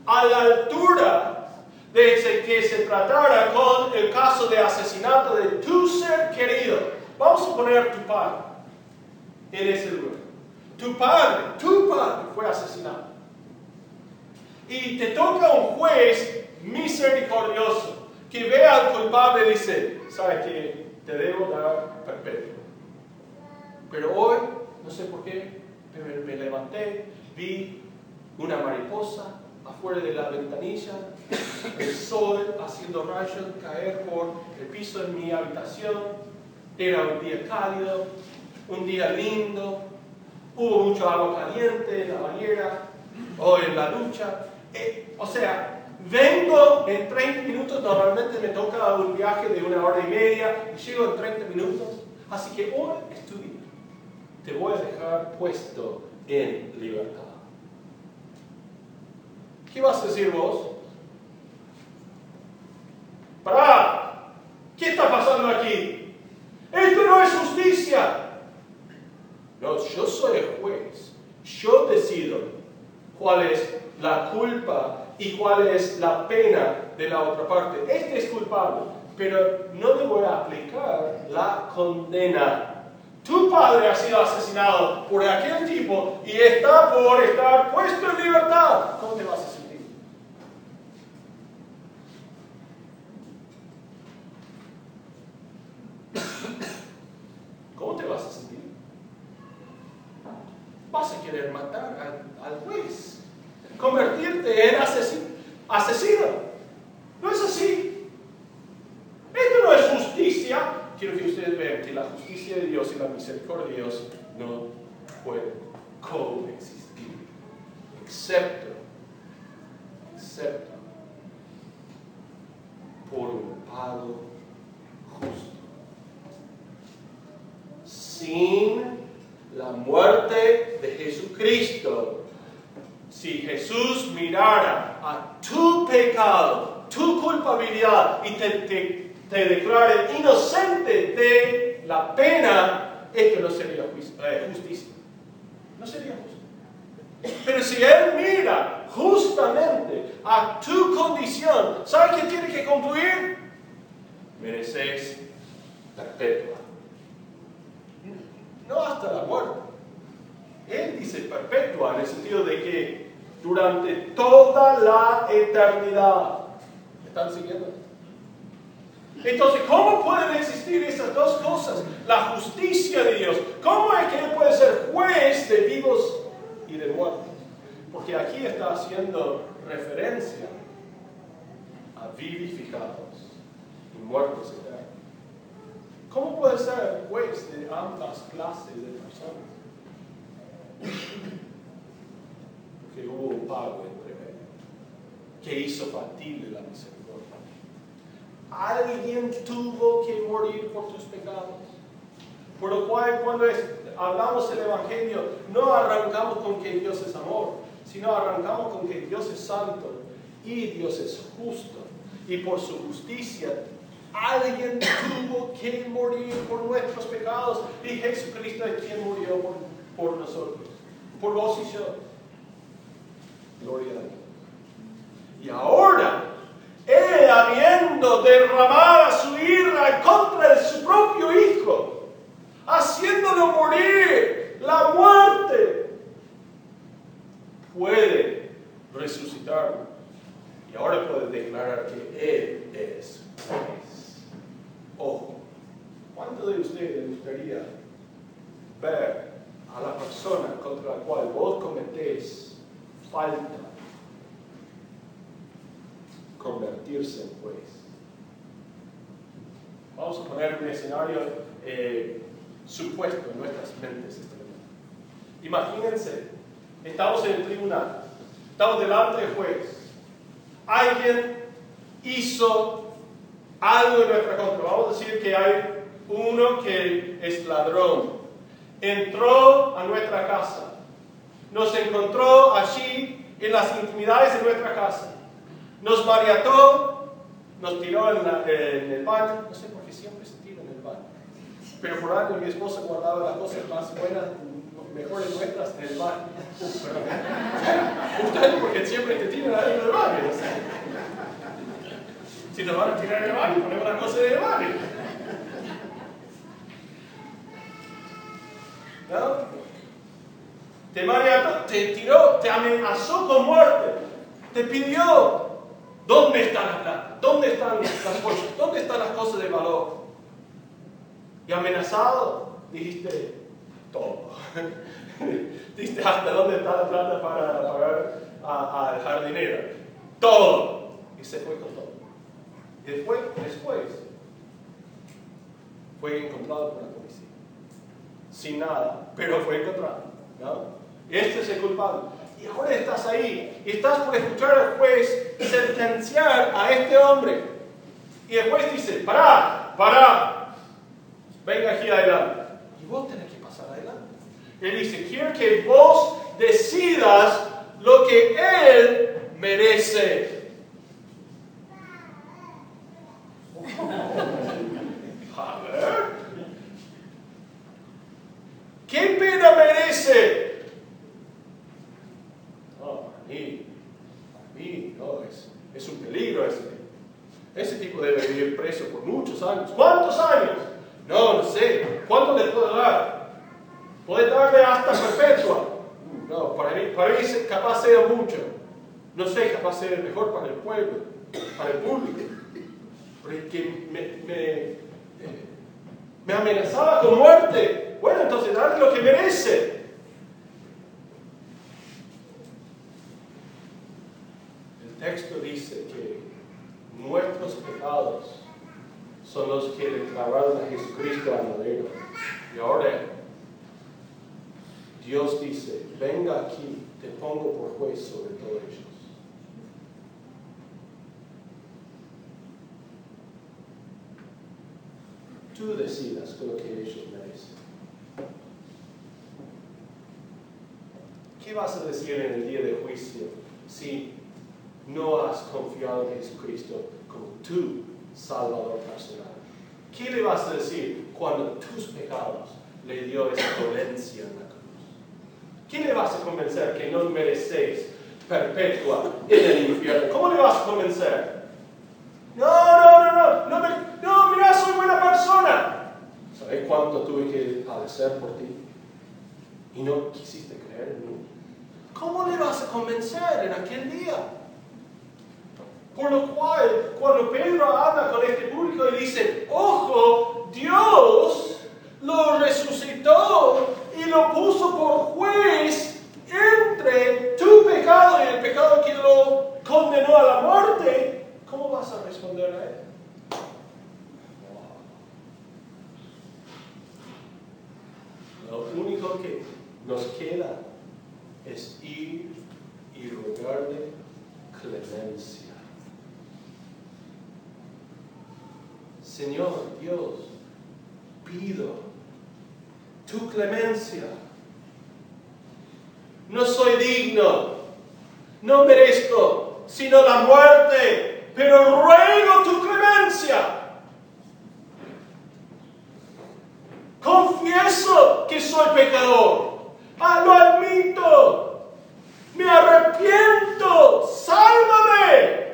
a la altura de que se tratara con el caso de asesinato de tu ser querido? Vamos a poner tu padre en ese lugar. Tu padre, tu padre fue asesinado. Y te toca un juez misericordioso que vea al culpable y dice, ¿sabe qué? te debo dar perpetuo. Pero hoy, no sé por qué, pero me levanté, vi una mariposa afuera de la ventanilla, el sol haciendo rayos caer por el piso de mi habitación. Era un día cálido, un día lindo, hubo mucho agua caliente en la bañera o en la ducha. Eh, o sea, Vengo en 30 minutos, normalmente me toca un viaje de una hora y media y llego en 30 minutos. Así que hoy estudio. Te voy a dejar puesto en libertad. ¿Qué vas a decir vos? ¡Para! ¿Qué está pasando aquí? Esto no es justicia. No, yo soy el juez. Yo decido cuál es la culpa y cuál es la pena de la otra parte. Este es culpable, pero no le voy a aplicar la condena. Tu padre ha sido asesinado por aquel tipo y está por estar puesto en libertad. ¿Cómo te vas a sentir? matar al, juez, convertirte en asesino, asesino. No es así. Esto no es justicia. Quiero que ustedes vean que la justicia de Dios y la misericordia de Dios no pueden coexistir, excepto, excepto por un pago justo. Sin la muerte de Jesucristo, si Jesús mirara a tu pecado, tu culpabilidad y te, te, te declare inocente de la pena, esto no sería eh, justicia. No sería justo. Pero si Él mira justamente a tu condición, ¿sabes qué tiene que concluir? Mereces perpetua. No hasta la muerte. Él dice perpetua en el sentido de que durante toda la eternidad. ¿Me están siguiendo? Entonces, ¿cómo pueden existir esas dos cosas? La justicia de Dios. ¿Cómo es que Él puede ser juez de vivos y de muertos? Porque aquí está haciendo referencia a vivificados y muertos eternos. ¿Cómo puede ser juez de ambas clases de personas? Porque hubo un pago entre medio que hizo factible la misericordia. Alguien tuvo que morir por tus pecados. Por lo cual cuando hablamos del Evangelio, no arrancamos con que Dios es amor, sino arrancamos con que Dios es santo y Dios es justo. Y por su justicia, alguien tuvo que morir por nuestros pecados. Y Jesucristo es quien murió por, por nosotros, por vos y yo. Gloria a Dios. Y ahora él habiendo derramado su ira contra su propio Hijo, haciéndolo morir la muerte, puede resucitar. Y ahora puede declarar que Él es juez. Ojo, ¿cuánto de ustedes gustaría ver a la persona contra la cual vos cometés falta convertirse en juez. Vamos a poner un escenario eh, supuesto en nuestras mentes este Imagínense, estamos en el tribunal, estamos delante del juez. Alguien hizo algo en nuestra contra. Vamos a decir que hay uno que es ladrón. Entró a nuestra casa. Nos encontró allí en las intimidades de nuestra casa nos mariató, nos tiró en, el baño, no sé por qué siempre se tira en el baño, pero por algo mi esposa guardaba las cosas más buenas, mejores nuestras en el baño. Justamente porque siempre te tiran adentro del baño. Si nos van a tirar en el baño, ponemos las cosas en el baño. ¿No? Te mariató, te tiró, te amenazó con muerte, te pidió ¿Dónde está la plata? ¿Dónde están las cosas? ¿Dónde están las cosas de valor? Y amenazado, dijiste todo. dijiste hasta dónde está la plata para pagar al jardinero. Todo. Y se fue con todo. Después, después, fue encontrado por la policía. Sin nada, pero fue encontrado. este es el culpable. Y ahora estás ahí y estás por escuchar al juez sentenciar a este hombre. Y el juez dice, pará, pará, venga aquí adelante. Y vos tenés. Él dice, quiero que vos decidas lo que él merece. A ver. ¿Qué pena merece? Es un peligro ese. Ese tipo debe vivir preso por muchos años. ¿Cuántos años? No, no sé. ¿Cuánto le puedo dar? Puede darme hasta perpetua. No, para mí, para mí capaz sea mucho. No sé, capaz sea mejor para el pueblo, para el público. Porque me, me, me amenazaba con muerte. Bueno, entonces dale lo que merece. El texto dice que nuestros pecados son los que declararon a Jesucristo a madera. Y ahora Dios dice, venga aquí, te pongo por juez sobre todos ellos. Tú decidas con lo que ellos merecen. ¿Qué vas a decir en el día de juicio si no has confiado en Jesucristo como tu Salvador personal? ¿Qué le vas a decir cuando tus pecados le dio esa dolencia en la ¿Qué le vas a convencer que no merecéis perpetua en el infierno? ¿Cómo le vas a convencer? No, no, no, no, no, me, no, mira, soy buena persona. ¿Sabes cuánto tuve que padecer por ti? Y no quisiste creer en mí. ¿Cómo le vas a convencer en aquel día? Por lo cual, cuando Pedro habla con este público y dice, ojo, Dios lo resucitó lo puso por juez entre tu pecado y el pecado que lo condenó a la muerte, ¿cómo vas a responder a él? Lo único que nos queda es ir y rogarle clemencia. Señor Dios, pido tu clemencia. No soy digno, no merezco sino la muerte, pero ruego tu clemencia. Confieso que soy pecador. Ah, lo admito. Me arrepiento. Sálvame.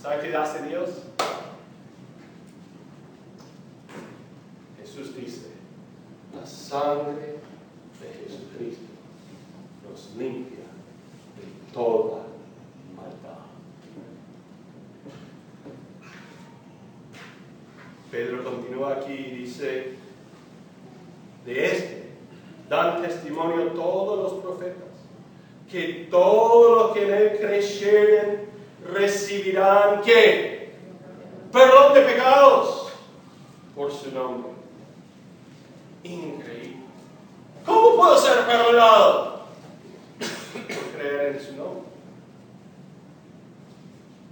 ¿Sabe qué hace Dios? Jesús dice, la sangre de Jesucristo nos limpia de toda maldad. Pedro continúa aquí y dice, de este dan testimonio todos los profetas, que todos los que en él creyeren recibirán, ¿qué? Perdón de pecados por su nombre. Increíble. ¿Cómo puedo ser perdonado? Por creer en su nombre.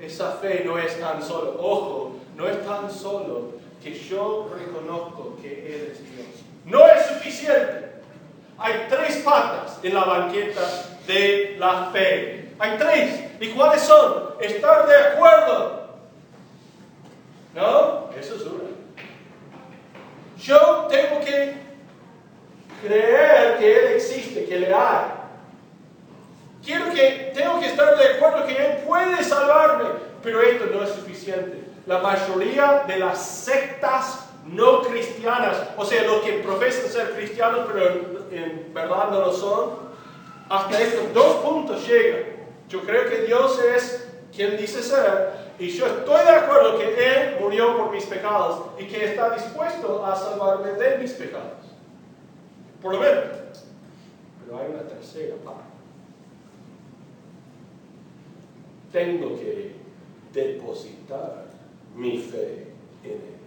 Esa fe no es tan solo, ojo, no es tan solo que yo reconozco que Él es Dios. No es suficiente. Hay tres patas en la banqueta de la fe. Hay tres. ¿Y cuáles son? Estar de acuerdo. ¿No? Eso es una. Yo tengo que creer que Él existe, que le hay. Quiero que, tengo que estar de acuerdo que Él puede salvarme, pero esto no es suficiente. La mayoría de las sectas no cristianas, o sea, los que profesan ser cristianos, pero en, verdad no lo son, hasta estos dos puntos llegan. Yo creo que Dios es quien dice ser, y yo estoy de acuerdo que Él murió por mis pecados y que está dispuesto a salvarme de mis pecados. Por lo menos. Pero hay una tercera parte. Tengo que depositar mi fe en Él.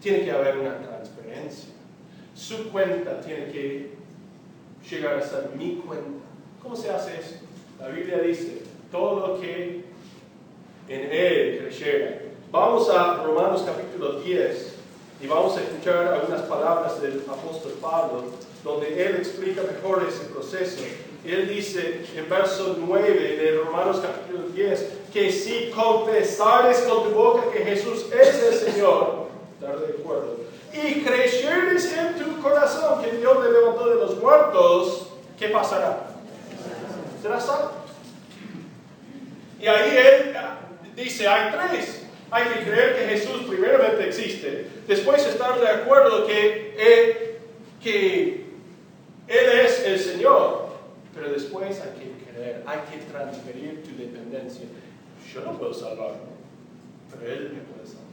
Tiene que haber una transferencia. Su cuenta tiene que llegar a ser mi cuenta. ¿Cómo se hace eso? La Biblia dice, todo lo que en Él creyera. Vamos a Romanos capítulo 10 y vamos a escuchar algunas palabras del apóstol Pablo, donde él explica mejor ese proceso. Él dice en verso 9 de Romanos capítulo 10, que si confesares con tu boca que Jesús es el Señor, de acuerdo, y creyeres en tu corazón que Dios le levantó de los muertos, ¿qué pasará? Serás salvo. Y ahí él dice, hay tres. Hay que creer que Jesús primeramente existe, después estar de acuerdo que él, que él es el Señor, pero después hay que creer, hay que transferir tu dependencia. Yo no puedo salvarme, pero Él me puede salvar.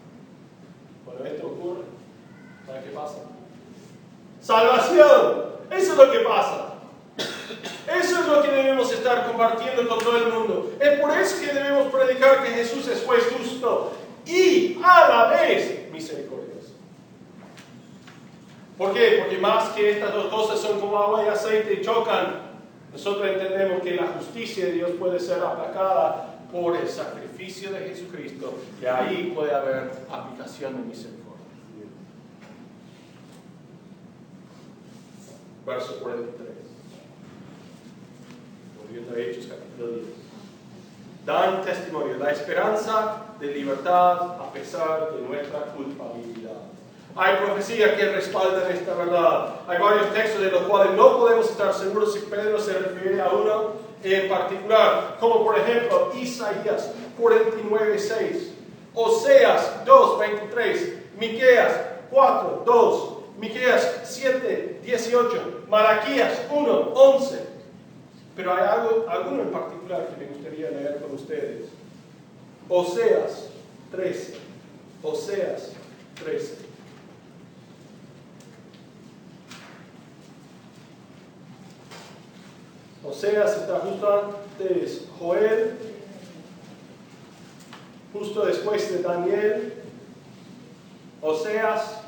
Cuando esto ocurre, ¿sabes qué pasa? Salvación. Eso es lo que pasa. Eso es lo que debemos estar compartiendo con todo el mundo. Es por eso que debemos predicar que Jesús es justo y a la vez misericordioso. ¿Por qué? Porque más que estas dos cosas son como agua y aceite y chocan, nosotros entendemos que la justicia de Dios puede ser aplacada por el sacrificio de Jesucristo y ahí puede haber aplicación de misericordia. Verso 43. Volviendo a Hechos capítulo 10. Dan testimonio, la esperanza de libertad a pesar de nuestra culpabilidad. Hay profecías que respaldan esta verdad. Hay varios textos de los cuales no podemos estar seguros si Pedro se refiere a uno en particular, como por ejemplo Isaías 49:6, Oseas 2:23, Miqueas 4:2, Miqueas 7:18, Malaquías 1:11. Pero hay algo, alguno en particular que me gustaría leer con ustedes. Oseas 13. Oseas 13. Oseas está justo antes Joel, justo después de Daniel. Oseas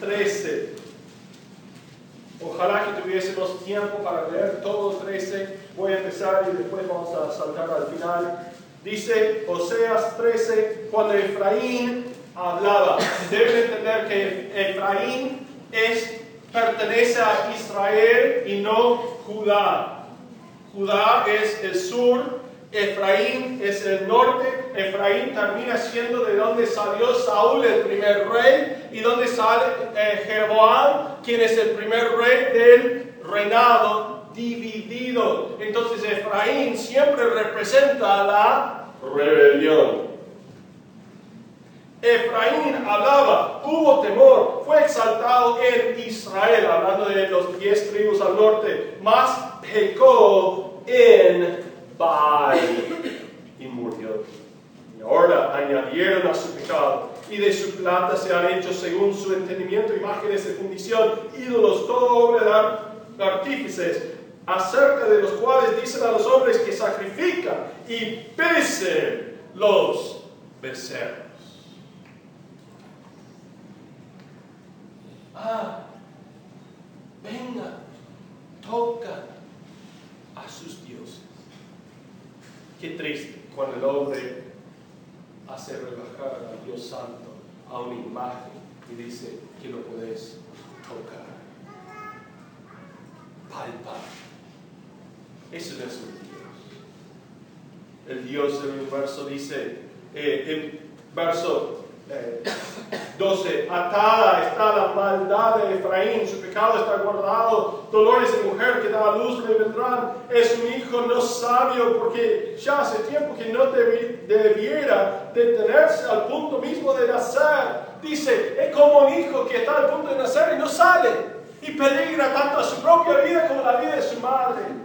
13. Ojalá que tuviésemos tiempo para leer todo 13. Voy a empezar y después vamos a saltar al final. Dice Oseas 13, cuando Efraín hablaba. Deben entender que Efraín es, pertenece a Israel y no Judá. Judá es el sur, Efraín es el norte. Efraín termina siendo de donde salió Saúl, el primer rey, y donde sale eh, Jeroboam, quien es el primer rey del reinado dividido. Entonces Efraín siempre representa la rebelión. Efraín hablaba, tuvo temor, fue exaltado en Israel, hablando de los diez tribus al norte, más pecó en Y murió. Y ahora añadieron a su pecado, y de su plata se han hecho según su entendimiento imágenes de fundición, ídolos, todo obra de artífices, acerca de los cuales dicen a los hombres que sacrifican y pesen los becerros. ah, venga, toca a sus. Qué triste cuando el hombre hace rebajar al Dios Santo a una imagen y dice que lo puedes tocar, palpar. Eso no es un Dios. El Dios del universo dice, eh, el verso 12. Atada está la maldad de Efraín, su pecado está guardado. Dolores de mujer que da luz le vendrán. Es un hijo no sabio porque ya hace tiempo que no debiera detenerse al punto mismo de nacer. Dice, es como un hijo que está al punto de nacer y no sale. Y peligra tanto a su propia vida como la vida de su madre.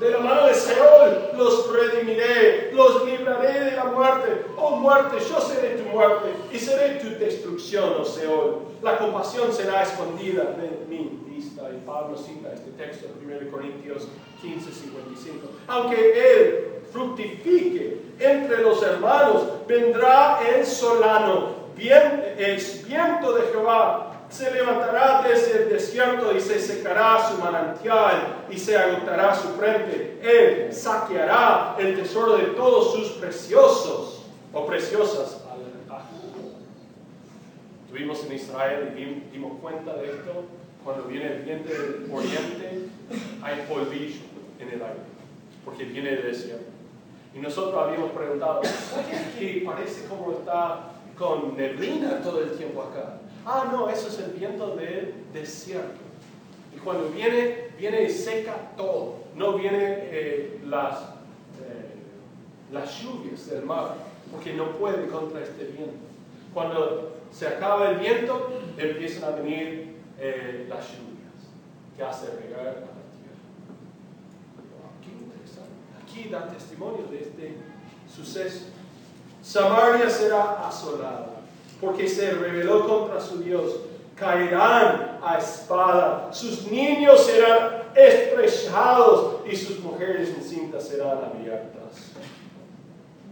De la mano de Seol los redimiré, los libraré de la muerte. Oh muerte, yo seré tu muerte y seré tu destrucción, oh Seol. La compasión será escondida de mi vista. Y Pablo cita este texto en 1 Corintios 15, 55. Aunque él fructifique entre los hermanos, vendrá el solano, bien, el viento de Jehová se levantará desde el desierto y se secará su manantial y se agotará su frente. Él saqueará el tesoro de todos sus preciosos o preciosas Estuvimos en Israel y dimos cuenta de esto. Cuando viene el viento del oriente, hay polvillo en el aire, porque viene del desierto. Y nosotros habíamos preguntado, ¿qué parece como está con neblina todo el tiempo acá? Ah, no, eso es el viento del desierto. Y cuando viene, viene y seca todo. No viene eh, las, eh, las lluvias del mar, porque no puede contra este viento. Cuando se acaba el viento, empiezan a venir eh, las lluvias, que hace regar a la tierra. Qué interesante. Aquí da testimonio de este suceso. Samaria será asolada porque se rebeló contra su Dios. Caerán a espada, sus niños serán estrechados y sus mujeres encintas serán abiertas.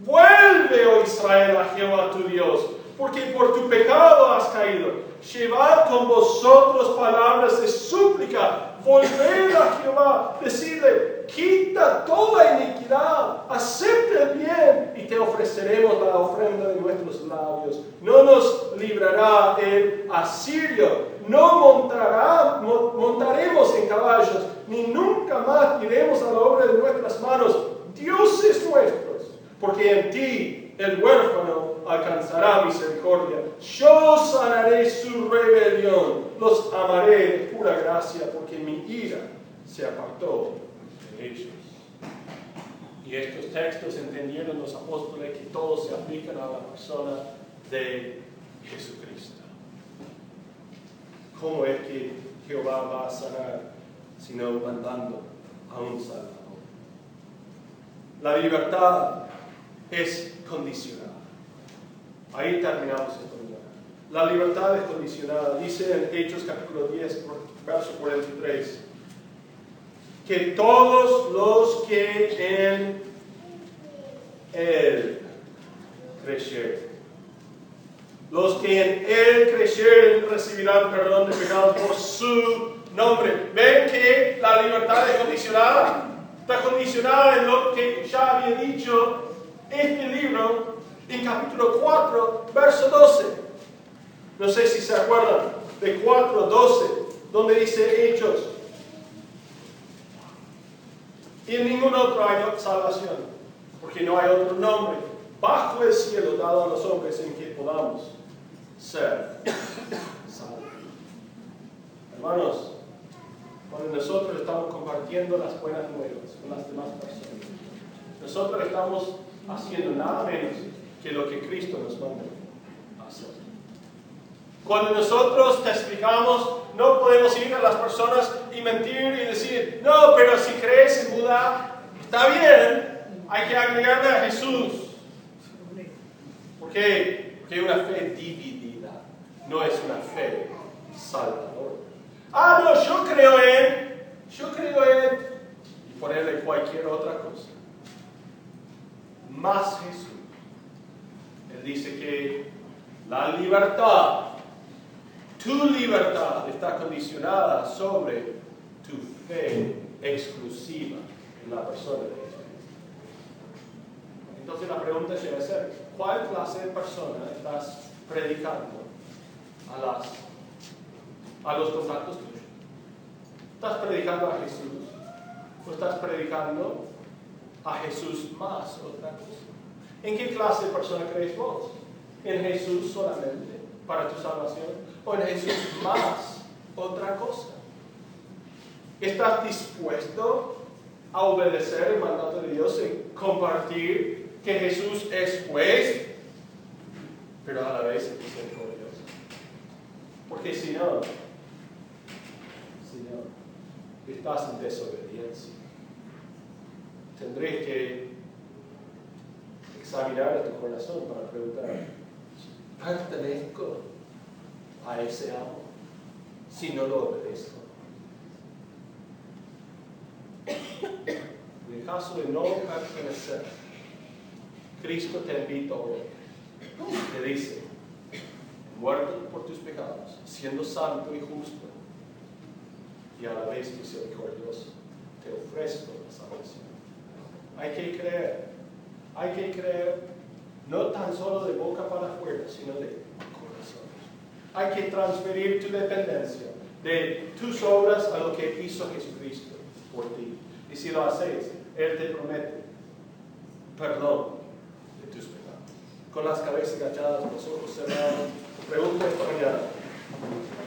Vuelve, oh Israel, a Jehová tu Dios, porque por tu pecado has caído. Llevad con vosotros palabras de súplica. Volved a Jehová, decidle, quita toda iniquidad, acepta el bien y te ofreceremos la ofrenda de nuestros labios. No nos librará el asirio, no montará, montaremos en caballos, ni nunca más iremos a la obra de nuestras manos. Dios es nuestro porque en ti el huérfano alcanzará misericordia. Yo sanaré su rebelión, los amaré de pura gracia, porque mi ira se apartó de ellos. Y estos textos entendieron los apóstoles que todos se aplican a la persona de Jesucristo. ¿Cómo es que Jehová va a sanar sino mandando a un Salvador? La libertad es condicionada. Ahí terminamos esto. La libertad es condicionada. Dice en Hechos capítulo 10, verso 43, que todos los que en Él creyeren, los que en Él creyeren recibirán perdón de pecados por su nombre. ¿Ven que la libertad es condicionada? Está condicionada en lo que ya había dicho este libro en capítulo 4, verso 12. No sé si se acuerdan de 4, 12, donde dice Hechos. Y en ningún otro hay salvación, porque no hay otro nombre bajo el cielo dado a los hombres en que podamos ser salvos. Hermanos, cuando nosotros estamos compartiendo las buenas nuevas con las demás personas, nosotros estamos haciendo nada menos que lo que Cristo nos manda hacer. Cuando nosotros testificamos, no podemos ir a las personas y mentir y decir, no, pero si crees en Buda, está bien, hay que agregarle a Jesús. ¿Por qué? Porque una fe dividida, no es una fe salvadora. Ah, no, yo creo en, yo creo en, y ponerle cualquier otra cosa más Jesús. Él dice que la libertad, tu libertad está condicionada sobre tu fe exclusiva en la persona de Jesús. Entonces la pregunta debe ser, ¿cuál clase de persona estás predicando a, las, a los contactos tuyos? ¿Estás predicando a Jesús? ¿O estás predicando a Jesús más otra cosa. ¿En qué clase de persona crees vos? ¿En Jesús solamente para tu salvación? ¿O en Jesús más otra cosa? ¿Estás dispuesto a obedecer el mandato de Dios y compartir que Jesús es juez, pero a la vez es misericordioso? Porque si no, si no, estás en desobediencia tendré que examinar a tu corazón para preguntar, ¿pertenezco a ese amo si no lo obedezco? En el caso de no pertenecer, Cristo te invita hoy. Te dice, muerto por tus pecados, siendo santo y justo, y a la vez misericordioso, te ofrezco la salvación. Hay que creer. Hay que creer no tan solo de boca para afuera, sino de corazón. Hay que transferir tu dependencia de tus obras a lo que hizo Jesucristo por ti. Y si lo haces, Él te promete perdón de tus pecados. Con las cabezas agachadas, los ojos cerrados, pregunta esta mañana.